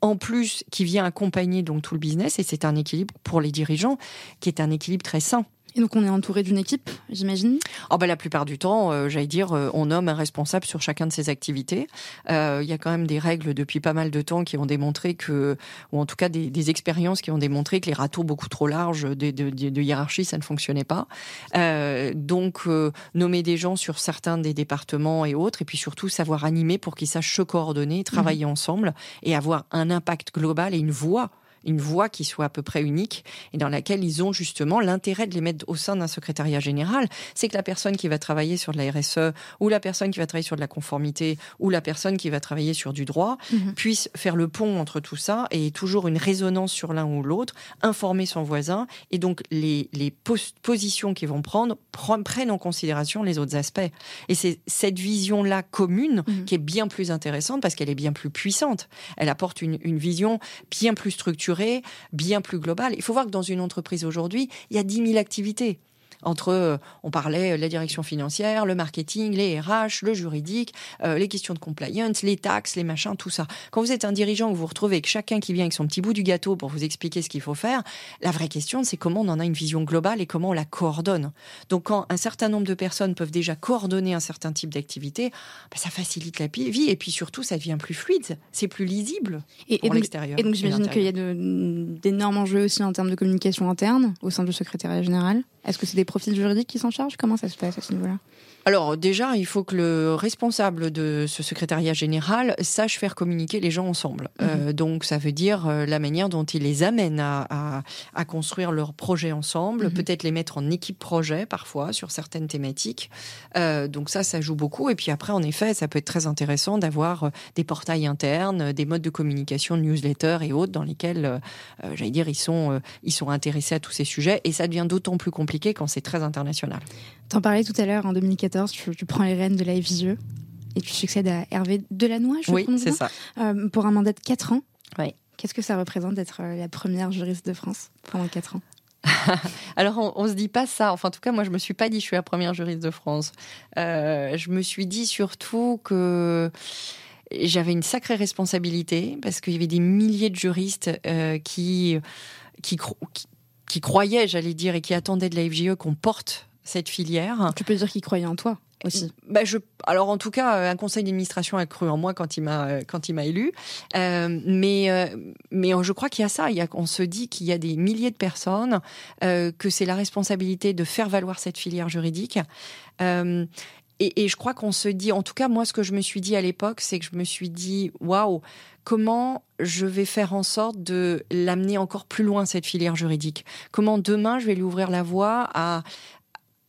en plus qui vient accompagner donc tout le business et c'est un équilibre pour les dirigeants qui est un équilibre très sain. Et donc on est entouré d'une équipe, j'imagine? Oh bah La plupart du temps, euh, j'allais dire, euh, on nomme un responsable sur chacun de ses activités. Euh, il y a quand même des règles depuis pas mal de temps qui ont démontré que, ou en tout cas des, des expériences qui ont démontré que les râteaux beaucoup trop larges de, de, de hiérarchie, ça ne fonctionnait pas. donc nommer des gens sur certains des départements et autres, et puis surtout savoir animer pour qu'ils sachent se coordonner, travailler mmh. ensemble et avoir un impact global et une voix une voix qui soit à peu près unique et dans laquelle ils ont justement l'intérêt de les mettre au sein d'un secrétariat général. C'est que la personne qui va travailler sur de la RSE ou la personne qui va travailler sur de la conformité ou la personne qui va travailler sur du droit mhm. puisse faire le pont entre tout ça et toujours une résonance sur l'un ou l'autre, informer son voisin et donc les, les positions qu'ils vont prendre prennent en considération les autres aspects. Et c'est cette vision-là commune mhm. qui est bien plus intéressante parce qu'elle est bien plus puissante. Elle apporte une, une vision bien plus structurée bien plus global. Il faut voir que dans une entreprise aujourd'hui, il y a 10 000 activités entre, euh, on parlait euh, la direction financière, le marketing, les RH, le juridique, euh, les questions de compliance, les taxes, les machins, tout ça. Quand vous êtes un dirigeant, vous vous retrouvez avec chacun qui vient avec son petit bout du gâteau pour vous expliquer ce qu'il faut faire, la vraie question, c'est comment on en a une vision globale et comment on la coordonne. Donc, quand un certain nombre de personnes peuvent déjà coordonner un certain type d'activité, bah, ça facilite la vie et puis surtout, ça devient plus fluide, c'est plus lisible et, pour l'extérieur. Et donc, j'imagine qu'il y a d'énormes enjeux aussi en termes de communication interne au sein du secrétariat général? Est-ce que c'est des profils juridiques qui s'en chargent? Comment ça se passe à ce niveau-là? Alors déjà, il faut que le responsable de ce secrétariat général sache faire communiquer les gens ensemble. Mhm. Euh, donc ça veut dire euh, la manière dont il les amène à, à, construire leurs projets ensemble, mhm. peut-être les mettre en équipe projet parfois sur certaines thématiques. Euh, donc ça, ça joue beaucoup. Et puis après, en effet, ça peut être très intéressant d'avoir des portails internes, des modes de communication, newsletters et autres dans lesquels, j'allais dire, ils sont, ils sont intéressés à tous ces sujets. Et ça devient d'autant plus compliqué quand c'est très international. T'en parlais tout à l'heure en 2014, tu, prends les rênes de la FISE et tu succèdes à Hervé Delannoy, je Oui, c'est ça. Euh, pour un mandat de 4 ans. Oui. Qu'est-ce que ça représente d'être euh, la première juriste de France pendant 4 ans? Alors, on, ne se dit pas ça. Enfin, en tout cas, moi, je me suis pas dit je suis la première juriste de France. Euh, je me suis dit surtout que j'avais une sacrée responsabilité parce qu'il y avait des milliers de juristes qui, qui, qui qui croyaient, j'allais dire, et qui attendaient de la FGE qu'on porte cette filière. Tu peux dire qu'ils croyaient en toi aussi. Bah je, alors en tout cas, un conseil d'administration a cru en moi quand il m'a quand il m'a élu. Euh, mais euh, mais je crois qu'il y a ça. Il y a, on se dit qu'il y a des milliers de personnes euh, que c'est la responsabilité de faire valoir cette filière juridique. Euh, et, et, je crois qu'on se dit, en tout cas moi, ce que je me suis dit à l'époque, c'est que je me suis dit, waouh, comment je vais faire en sorte de l'amener encore plus loin cette filière juridique? Comment demain je vais lui ouvrir la voie à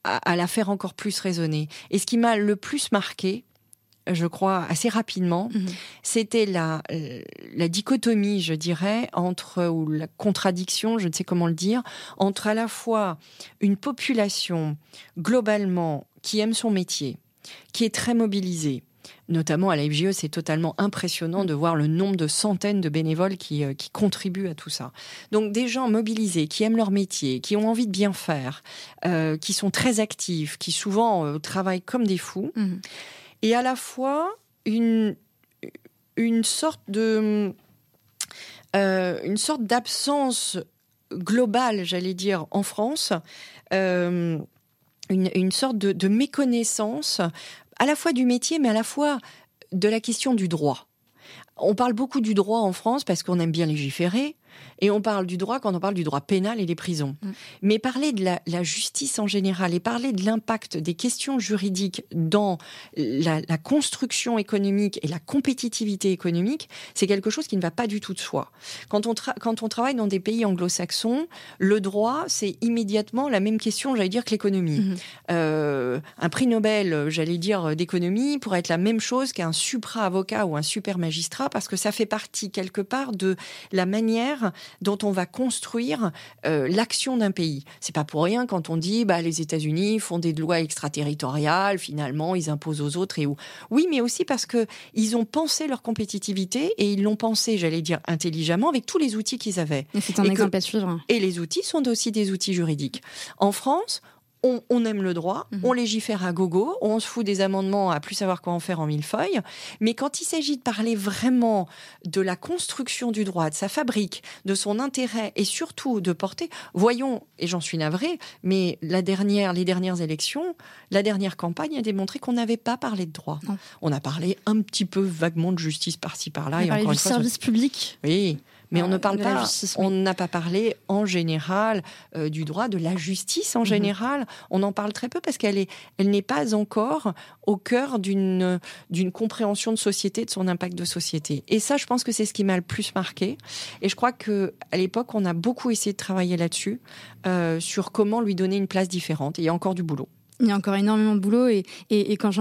à, la faire encore plus résonner. Et ce qui m'a le plus marqué, je crois, assez rapidement, mhm. c'était la, la dichotomie, je dirais, entre, ou la contradiction, je ne sais comment le dire, entre à la fois une population globalement qui aime son métier, qui est très mobilisée, notamment à la FGE, c'est totalement impressionnant de voir le nombre de centaines de bénévoles qui, euh, qui, contribuent à tout ça. Donc des gens mobilisés, qui aiment leur métier, qui ont envie de bien faire, euh, qui sont très actifs, qui souvent euh, travaillent comme des fous, mhm. et à la fois une, une sorte de... une sorte d'absence globale, j'allais dire, en France. Une, une, sorte de, de méconnaissance à la fois du métier, mais à la fois de la question du droit. On parle beaucoup du droit en France parce qu'on aime bien légiférer, et on parle du droit quand on parle du droit pénal et des prisons. Mm. Mais parler de la, justice en général et parler de l'impact des questions juridiques dans la, construction économique et la compétitivité économique, c'est quelque chose qui ne va pas du tout de soi. Quand on, quand on travaille dans des pays anglo-saxons, le droit, c'est immédiatement la même question, j'allais dire, que l'économie. Mm-hmm. Euh, un prix Nobel, j'allais dire, d'économie pourrait être la même chose qu'un supra-avocat ou un super magistrat parce que ça fait partie quelque part de la manière dont on va construire euh, l'action d'un pays. C'est pas pour rien quand on dit bah les États-Unis font des lois extraterritoriales, finalement ils imposent aux autres et où. Oui, mais aussi parce que ils ont pensé leur compétitivité et ils l'ont pensé, j'allais dire intelligemment, avec tous les outils qu'ils avaient. c'est un exemple à suivre. Et les outils sont aussi des outils juridiques. En France, on, aime le droit, mhm. on légifère à gogo, on se fout des amendements à plus savoir quoi en faire en mille feuilles. Mais quand il s'agit de parler vraiment de la construction du droit, de sa fabrique, de son intérêt et surtout de porter, voyons, et j'en suis navrée, mais la dernière, les dernières élections, la dernière campagne a démontré qu'on n'avait pas parlé de droit. On a parlé un petit peu vaguement de justice par-ci par-là. et encore du service public. Oui. Mais on ne parle pas, on n'a pas parlé en général euh, du droit de la justice en mhm. général. On en parle très peu parce qu'elle est, elle n'est pas encore au cœur d'une d'une compréhension de société, de son impact de société. Et ça, je pense que c'est ce qui m'a le plus marqué. Et je crois que à l'époque, on a beaucoup essayé de travailler là-dessus, euh, sur comment lui donner une place différente. Et il y a encore du boulot. Il y a encore énormément de boulot et, et, quand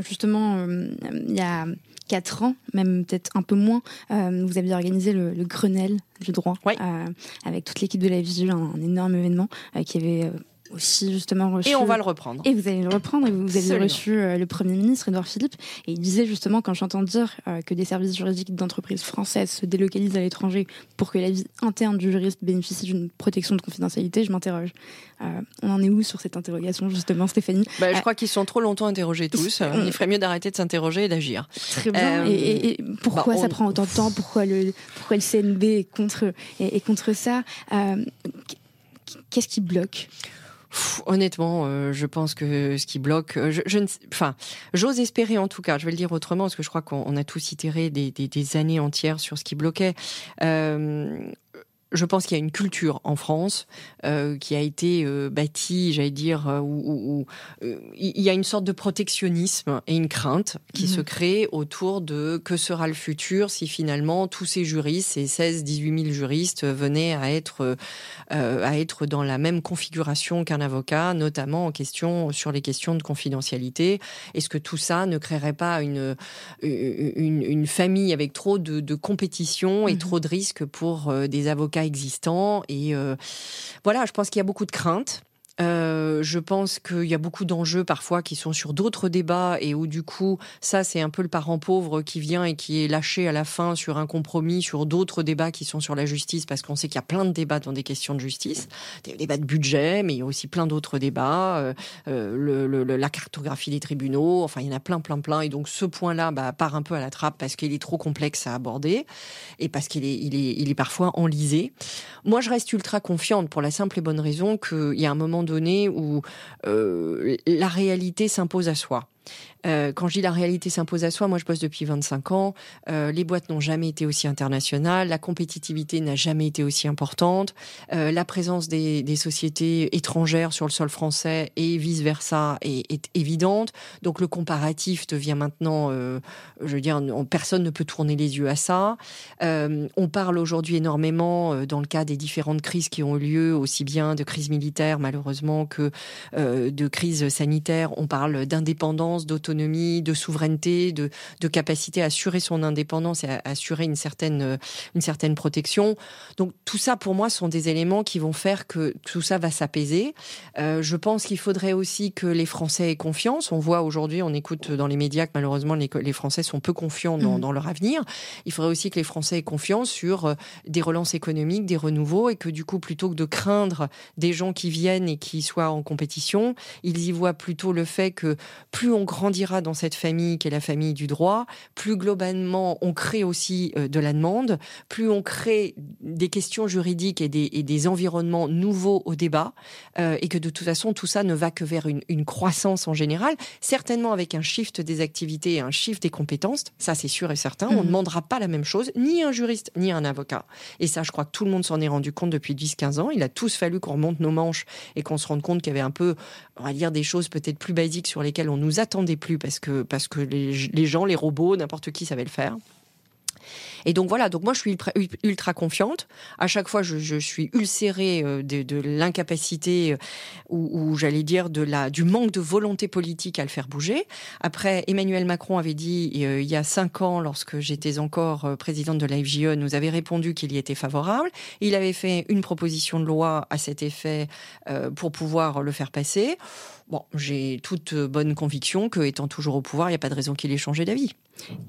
justement euh, il y a quatre ans, même peut-être un peu moins, euh, vous aviez organisé le, Grenelle du droit euh, avec toute l'équipe de la Vigile, un, énorme événement qui avait aussi justement reçu. Et on va le reprendre. Et vous allez le reprendre. Et vous avez reçu euh, le Premier ministre, Edouard Philippe. Et il disait justement, quand j'entends dire euh, que des services juridiques d'entreprises françaises se délocalisent à l'étranger pour que la vie interne du juriste bénéficie d'une protection de confidentialité, je m'interroge. Euh, on en est où sur cette interrogation, justement, Stéphanie? Bah, Je crois qu'ils sont trop longtemps interrogés tous. Il ferait mieux d'arrêter de s'interroger et d'agir. Très bien. Et, pourquoi bah, ça prend autant de temps? Pourquoi le, pourquoi le CNB est contre, est contre ça? Qu'est-ce qui bloque? Honnêtement, euh, je pense que ce qui bloque, euh, je, je ne, enfin, j'ose espérer en tout cas. Je vais le dire autrement parce que je crois qu'on a tous itéré des, années entières sur ce qui bloquait. Euh, je pense qu'il y a une culture en France euh, qui a été euh, bâtie, j'allais dire, euh, où, il y a une sorte de protectionnisme et une crainte qui se mhm. crée autour de que sera le futur si finalement tous ces juristes, ces 16, 18 000 juristes venaient à être à être dans la même configuration qu'un avocat, notamment en question sur les questions de confidentialité. Est-ce que tout ça ne créerait pas une une, une famille avec trop de, de compétition et mhm. trop de risques pour des avocats existants. Et euh, voilà, je pense qu'il y a beaucoup de craintes. Euh, je pense qu'il y a beaucoup d'enjeux parfois qui sont sur d'autres débats et où du coup, ça c'est un peu le parent pauvre qui vient et qui est lâché à la fin sur un compromis sur d'autres débats qui sont sur la justice parce qu'on sait qu'il y a plein de débats dans des questions de justice, des débats de budget, mais il y a aussi plein d'autres débats, euh, euh la cartographie des tribunaux, enfin il y en a plein, plein, plein. Et donc ce point-là bah, part un peu à la trappe parce qu'il est trop complexe à aborder et parce qu'il est, il est, il est parfois enlisé. Moi, je reste ultra confiante pour la simple et bonne raison qu'il y a un moment donné où euh, la réalité s'impose à soi. Euh, quand je dis la réalité s'impose à soi, moi je bosse depuis 25 ans. Euh, les boîtes n'ont jamais été aussi internationales, la compétitivité n'a jamais été aussi importante, euh, la présence des, sociétés étrangères sur le sol français et vice versa est, évidente. Donc le comparatif devient maintenant, je veux dire, personne ne peut tourner les yeux à ça. On parle aujourd'hui énormément dans le cas des différentes crises qui ont eu lieu, aussi bien de crise militaire malheureusement que de crise sanitaire. On parle d'indépendance, d'autonomie de souveraineté, de, de, capacité à assurer son indépendance et à assurer une certaine, une certaine protection. Donc tout ça, pour moi, sont des éléments qui vont faire que tout ça va s'apaiser. Euh, je pense qu'il faudrait aussi que les Français aient confiance. On voit aujourd'hui, on écoute dans les médias que malheureusement les, les Français sont peu confiants dans, mmh. dans, leur avenir. Il faudrait aussi que les Français aient confiance sur euh, des relances économiques, des renouveaux, et que du coup, plutôt que de craindre des gens qui viennent et qui soient en compétition, ils y voient plutôt le fait que plus on grandira dans cette famille qui est la famille du droit, plus globalement on crée aussi euh, de la demande, plus on crée des questions juridiques et des, et des environnements nouveaux au débat, euh, et que de toute façon tout ça ne va que vers une, une, croissance en général, certainement avec un shift des activités et un shift des compétences, ça c'est sûr et certain, on ne mmh. demandera pas la même chose, ni un juriste, ni un avocat. Et ça je crois que tout le monde s'en est rendu compte depuis 10-15 ans, il a tous fallu qu'on remonte nos manches et qu'on se rende compte qu'il y avait un peu, on va dire, des choses peut-être plus basiques sur lesquelles on nous attendait plus parce que, parce que les, gens, les robots, n'importe qui savait le faire. Et donc voilà, donc moi je suis ultra, confiante. À chaque fois, je, suis ulcérée euh, de, l'incapacité euh, ou, j'allais dire de la du manque de volonté politique à le faire bouger. Après, Emmanuel Macron avait dit euh, il y a cinq ans, lorsque j'étais encore présidente de la FGE, nous avait répondu qu'il y était favorable. Il avait fait une proposition de loi à cet effet pour pouvoir le faire passer. Bon, j'ai toute bonne conviction que, étant toujours au pouvoir, il n'y a pas de raison qu'il ait changé d'avis.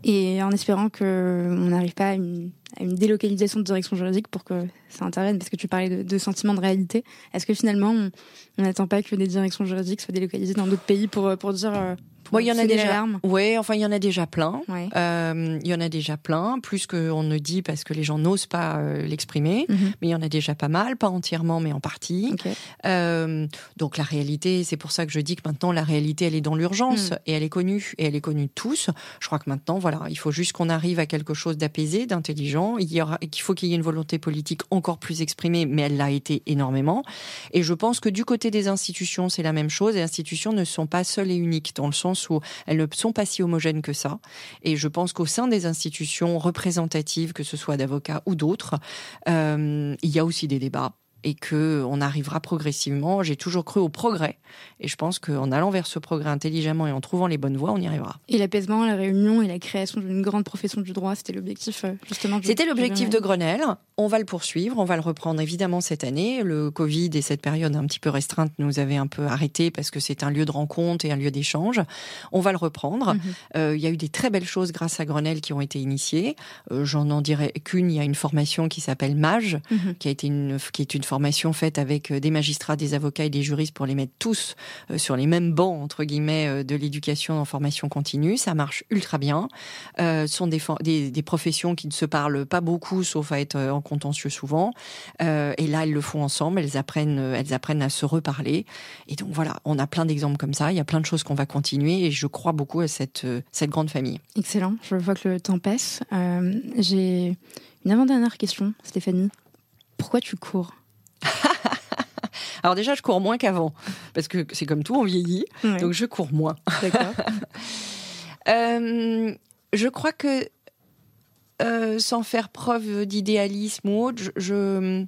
Et en espérant qu'on n'arrive pas à une, délocalisation de direction juridique pour que ça intervienne, parce que tu parlais de, de sentiment de réalité. Est-ce que finalement, on n'attend pas que des directions juridiques soient délocalisées dans d'autres pays pour, pour dire euh, Bon, il y en a déjà. Oui, enfin, il y en a déjà plein. Ouais. Euh, il y en a déjà plein, plus qu'on ne dit parce que les gens n'osent pas euh, l'exprimer. Mm -hmm. Mais il y en a déjà pas mal, pas entièrement, mais en partie. Okay. Euh, donc la réalité, c'est pour ça que je dis que maintenant la réalité, elle est dans l'urgence mm. et elle est connue et elle est connue de tous. Je crois que maintenant, voilà, il faut juste qu'on arrive à quelque chose d'apaisé, d'intelligent. Il y aura, qu'il faut qu'il y ait une volonté politique encore plus exprimée, mais elle l'a été énormément. Et je pense que du côté des institutions, c'est la même chose. Les institutions ne sont pas seules et uniques dans le sens où elles ne sont pas si homogènes que ça. Et je pense qu'au sein des institutions représentatives, que ce soit d'avocats ou d'autres, euh, il y a aussi des débats et que on arrivera progressivement. J'ai toujours cru au progrès et je pense qu'en allant vers ce progrès intelligemment et en trouvant les bonnes voies, on y arrivera. Et l'apaisement, la réunion et la création d'une grande profession du droit, c'était l'objectif euh, justement. C'était l'objectif de Grenelle. On va le poursuivre, on va le reprendre évidemment cette année. Le Covid et cette période un petit peu restreinte nous avait un peu arrêté parce que c'est un lieu de rencontre et un lieu d'échange. On va le reprendre. Mm -hmm. euh, il y a eu des très belles choses grâce à Grenelle qui ont été initiées. Euh, J'en en dirai qu'une. Il y a une formation qui s'appelle MAGE, mm -hmm. qui a été une qui est une formation formation faite avec euh, des magistrats, des avocats et des juristes pour les mettre tous euh, sur les mêmes bancs, entre guillemets, euh, de l'éducation en formation continue. Ça marche ultra bien. Ce sont des, professions qui ne se parlent pas beaucoup, sauf à être en contentieux souvent. Et là, elles le font ensemble. Elles apprennent, elles apprennent à se reparler. Et donc voilà, on a plein d'exemples comme ça. Il y a plein de choses qu'on va continuer et je crois beaucoup à cette, grande famille. Excellent. Je vois que le temps passe. J'ai une avant-dernière question, Stéphanie. Pourquoi tu cours? Alors déjà, je cours moins qu'avant, parce que c'est comme tout, on vieillit, donc je cours moins. D'accord. euh, je crois que euh, sans faire preuve d'idéalisme ou autre, je, je,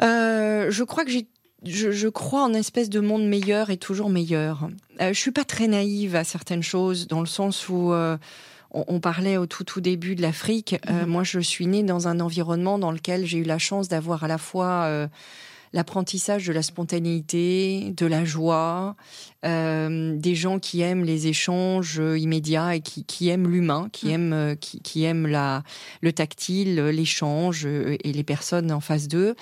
euh, je crois que j'ai je, je, crois en une espèce de monde meilleur et toujours meilleur. Euh, je suis pas très naïve à certaines choses, dans le sens où euh, on, on, parlait au tout tout début de l'Afrique. Euh, moi, je suis née dans un environnement dans lequel j'ai eu la chance d'avoir à la fois euh, l'apprentissage de la spontanéité, de la joie, euh, des gens qui aiment les échanges immédiats et qui, qui aiment l'humain, qui, mm. aiment, euh, qui, qui, aiment la, le tactile, l'échange euh, et les personnes en face d'eux.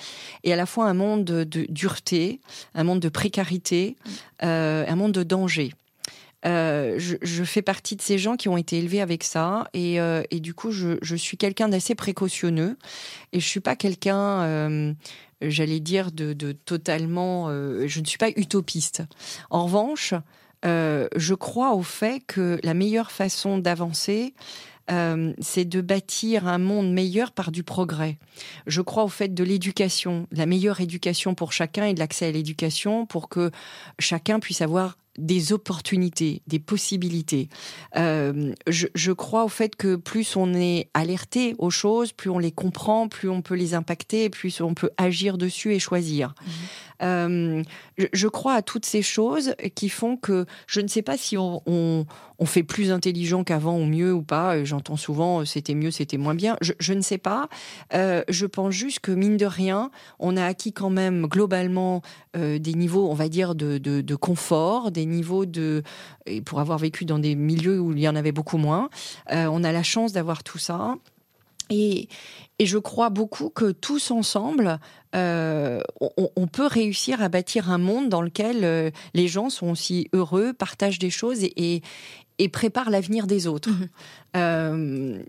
Et à la fois un monde de dureté, un monde de précarité, mm. euh, un monde de danger. Euh, je, fais partie de ces gens qui ont été élevés avec ça et, euh, du coup je, suis quelqu'un d'assez précautionneux et je suis pas quelqu'un euh, j'allais dire de, totalement je ne suis pas utopiste en revanche je crois au fait que la meilleure façon d'avancer c'est de bâtir un monde meilleur par du progrès. Je crois au fait de l'éducation, la meilleure éducation pour chacun et de l'accès à l'éducation pour que chacun puisse avoir des opportunités, des possibilités. Euh, je, je, crois au fait que plus on est alerté aux choses, plus on les comprend, plus on peut les impacter, plus on peut agir dessus et choisir. Mmh. Euh, je, crois à toutes ces choses qui font que je ne sais pas si on, fait plus intelligent qu'avant ou mieux ou pas. J'entends souvent euh, c'était mieux, c'était moins bien. Je, ne sais pas. Euh, je pense juste que mine de rien, on a acquis quand même globalement euh, des niveaux, on va dire, de, de, confort, des niveaux de, et pour avoir vécu dans des milieux où il y en avait beaucoup moins, euh, on a la chance d'avoir tout ça. Et, et, je crois beaucoup que tous ensemble, euh, on, on, peut réussir à bâtir un monde dans lequel euh, les gens sont aussi heureux, partagent des choses et, et, et préparent l'avenir des autres. Mmh. Euh,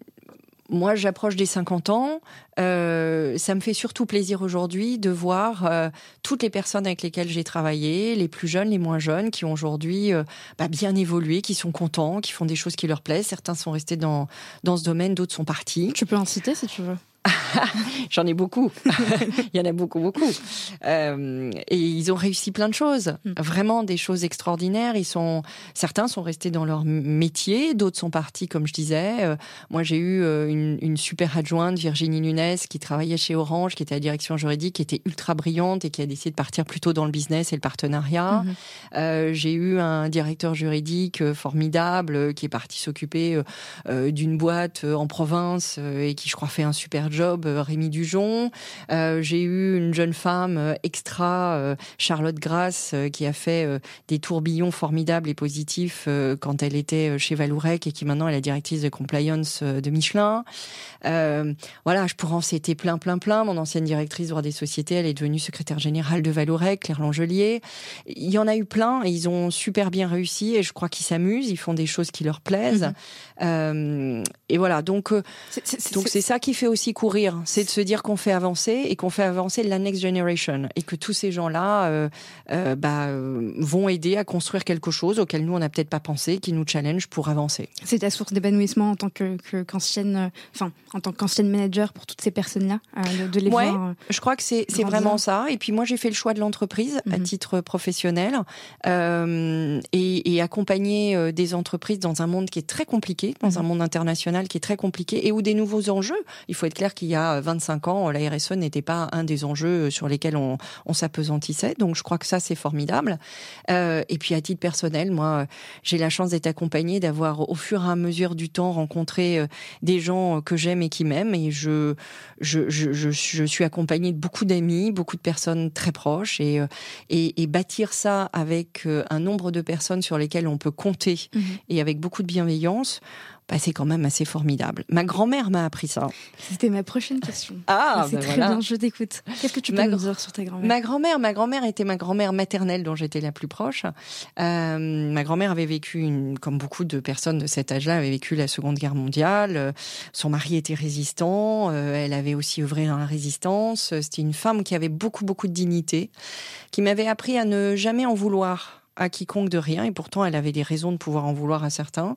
moi, j'approche des 50 ans. Euh, ça me fait surtout plaisir aujourd'hui de voir euh, toutes les personnes avec lesquelles j'ai travaillé, les plus jeunes, les moins jeunes, qui ont aujourd'hui euh, bah, bien évolué, qui sont contents, qui font des choses qui leur plaisent. Certains sont restés dans, dans ce domaine, d'autres sont partis. Tu peux en citer si tu veux. J'en ai beaucoup. Il y en a beaucoup, beaucoup. Euh, et ils ont réussi plein de choses. Mm. Vraiment des choses extraordinaires. Ils sont, certains sont restés dans leur métier, d'autres sont partis, comme je disais. Euh, moi, j'ai eu euh, une, une, super adjointe, Virginie Nunes, qui travaillait chez Orange, qui était à la direction juridique, qui était ultra brillante et qui a décidé de partir plutôt dans le business et le partenariat. Mm -hmm. euh, j'ai eu un directeur juridique formidable qui est parti s'occuper d'une boîte en province et qui, je crois, fait un super job, euh, Rémi Dujon. Euh, j'ai eu une jeune femme euh, extra, Charlotte Grasse, qui a fait des tourbillons formidables et positifs quand elle était chez Valourec et qui maintenant est la directrice de compliance de Michelin. voilà, je pourrais en citer plein, plein, plein. Mon ancienne directrice droit des sociétés, elle est devenue secrétaire générale de Valourec, Claire Langelier. Il y en a eu plein et ils ont super bien réussi et je crois qu'ils s'amusent, ils font des choses qui leur plaisent. Mmh. Euh, et voilà, donc donc c'est ça qui fait aussi courir, c'est de se dire qu'on fait avancer et qu'on fait avancer la next generation et que tous ces gens-là euh, euh, bah, euh, vont aider à construire quelque chose auquel nous on n'a peut-être pas pensé, qui nous challenge pour avancer. C'est ta source d'épanouissement en tant que qu'ancienne, enfin en tant qu'ancienne manager pour toutes ces personnes-là, euh, de les ouais, voir. je crois que c'est c'est vraiment ça. Et puis moi j'ai fait le choix de l'entreprise à mhm. titre professionnel et, et accompagner des entreprises dans un monde qui est très compliqué, dans -hmm. un monde international qui est très compliqué et où des nouveaux enjeux. Il faut être clair qu'il y a 25 ans, la RSE n'était pas un des enjeux sur lesquels on, on s'apesantissait. Donc je crois que ça, c'est formidable. Euh, et puis à titre personnel, moi, j'ai la chance d'être accompagnée, d'avoir au fur et à mesure du temps rencontré euh, des gens que j'aime et qui m'aiment. Et je, je, je, je, je suis accompagnée de beaucoup d'amis, beaucoup de personnes très proches. Et, euh, et, et, bâtir ça avec un nombre de personnes sur lesquelles on peut compter mmh. et avec beaucoup de bienveillance, bah, c'est quand même assez formidable. Ma grand-mère m'a appris ça. C'était ma prochaine question. Ah, c'est bah très voilà. bien, je t'écoute. Qu'est-ce que tu peux ma nous dire sur ta grand-mère? Ma grand-mère, ma grand-mère était ma grand-mère maternelle dont j'étais la plus proche. Euh, ma grand-mère avait vécu, une, comme beaucoup de personnes de cet âge-là, avait vécu la Seconde Guerre mondiale. Son mari était résistant. Euh, elle avait aussi œuvré dans la résistance. C'était une femme qui avait beaucoup, beaucoup de dignité, qui m'avait appris à ne jamais en vouloir à quiconque de rien, et pourtant elle avait des raisons de pouvoir en vouloir à certains.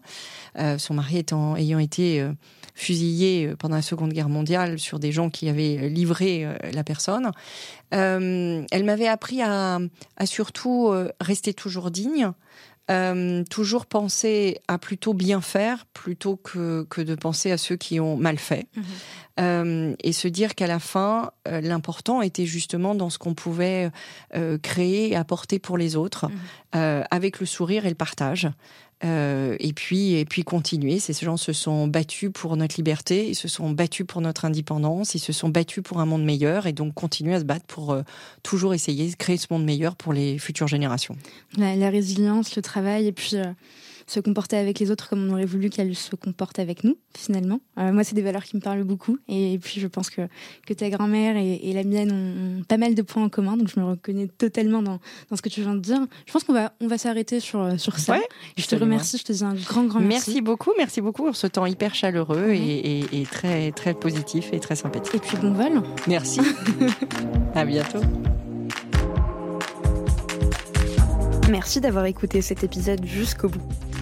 Euh, son mari étant, ayant été euh, fusillé pendant la Seconde Guerre mondiale sur des gens qui avaient livré euh, la personne. Euh, elle m'avait appris à, surtout euh, rester toujours digne, euh, toujours penser à plutôt bien faire plutôt que, que de penser à ceux qui ont mal fait. Mmh. Euh, et se dire qu'à la fin, euh, l'important était justement dans ce qu'on pouvait créer et apporter pour les autres, mmh. avec le sourire et le partage. Et puis et puis continuer. Ces gens se sont battus pour notre liberté, ils se sont battus pour notre indépendance, ils se sont battus pour un monde meilleur, et donc continuer à se battre pour toujours essayer de créer ce monde meilleur pour les futures générations. La, la résilience, le travail, et puis se comporter avec les autres comme on aurait voulu qu'elles se comportent avec nous, finalement. Euh, moi, c'est des valeurs qui me parlent beaucoup. Et puis, je pense que, que ta grand-mère et, la mienne ont, pas mal de points en commun. Donc, je me reconnais totalement dans, dans ce que tu viens de dire. Je pense qu'on va, on va s'arrêter sur, sur ça. je te remercie. Je te dis un grand, grand merci. Merci beaucoup. Merci beaucoup pour ce temps hyper chaleureux et, et, très, très positif et très sympathique. Et puis, bon vol. Merci. à bientôt. Merci d'avoir écouté cet épisode jusqu'au bout.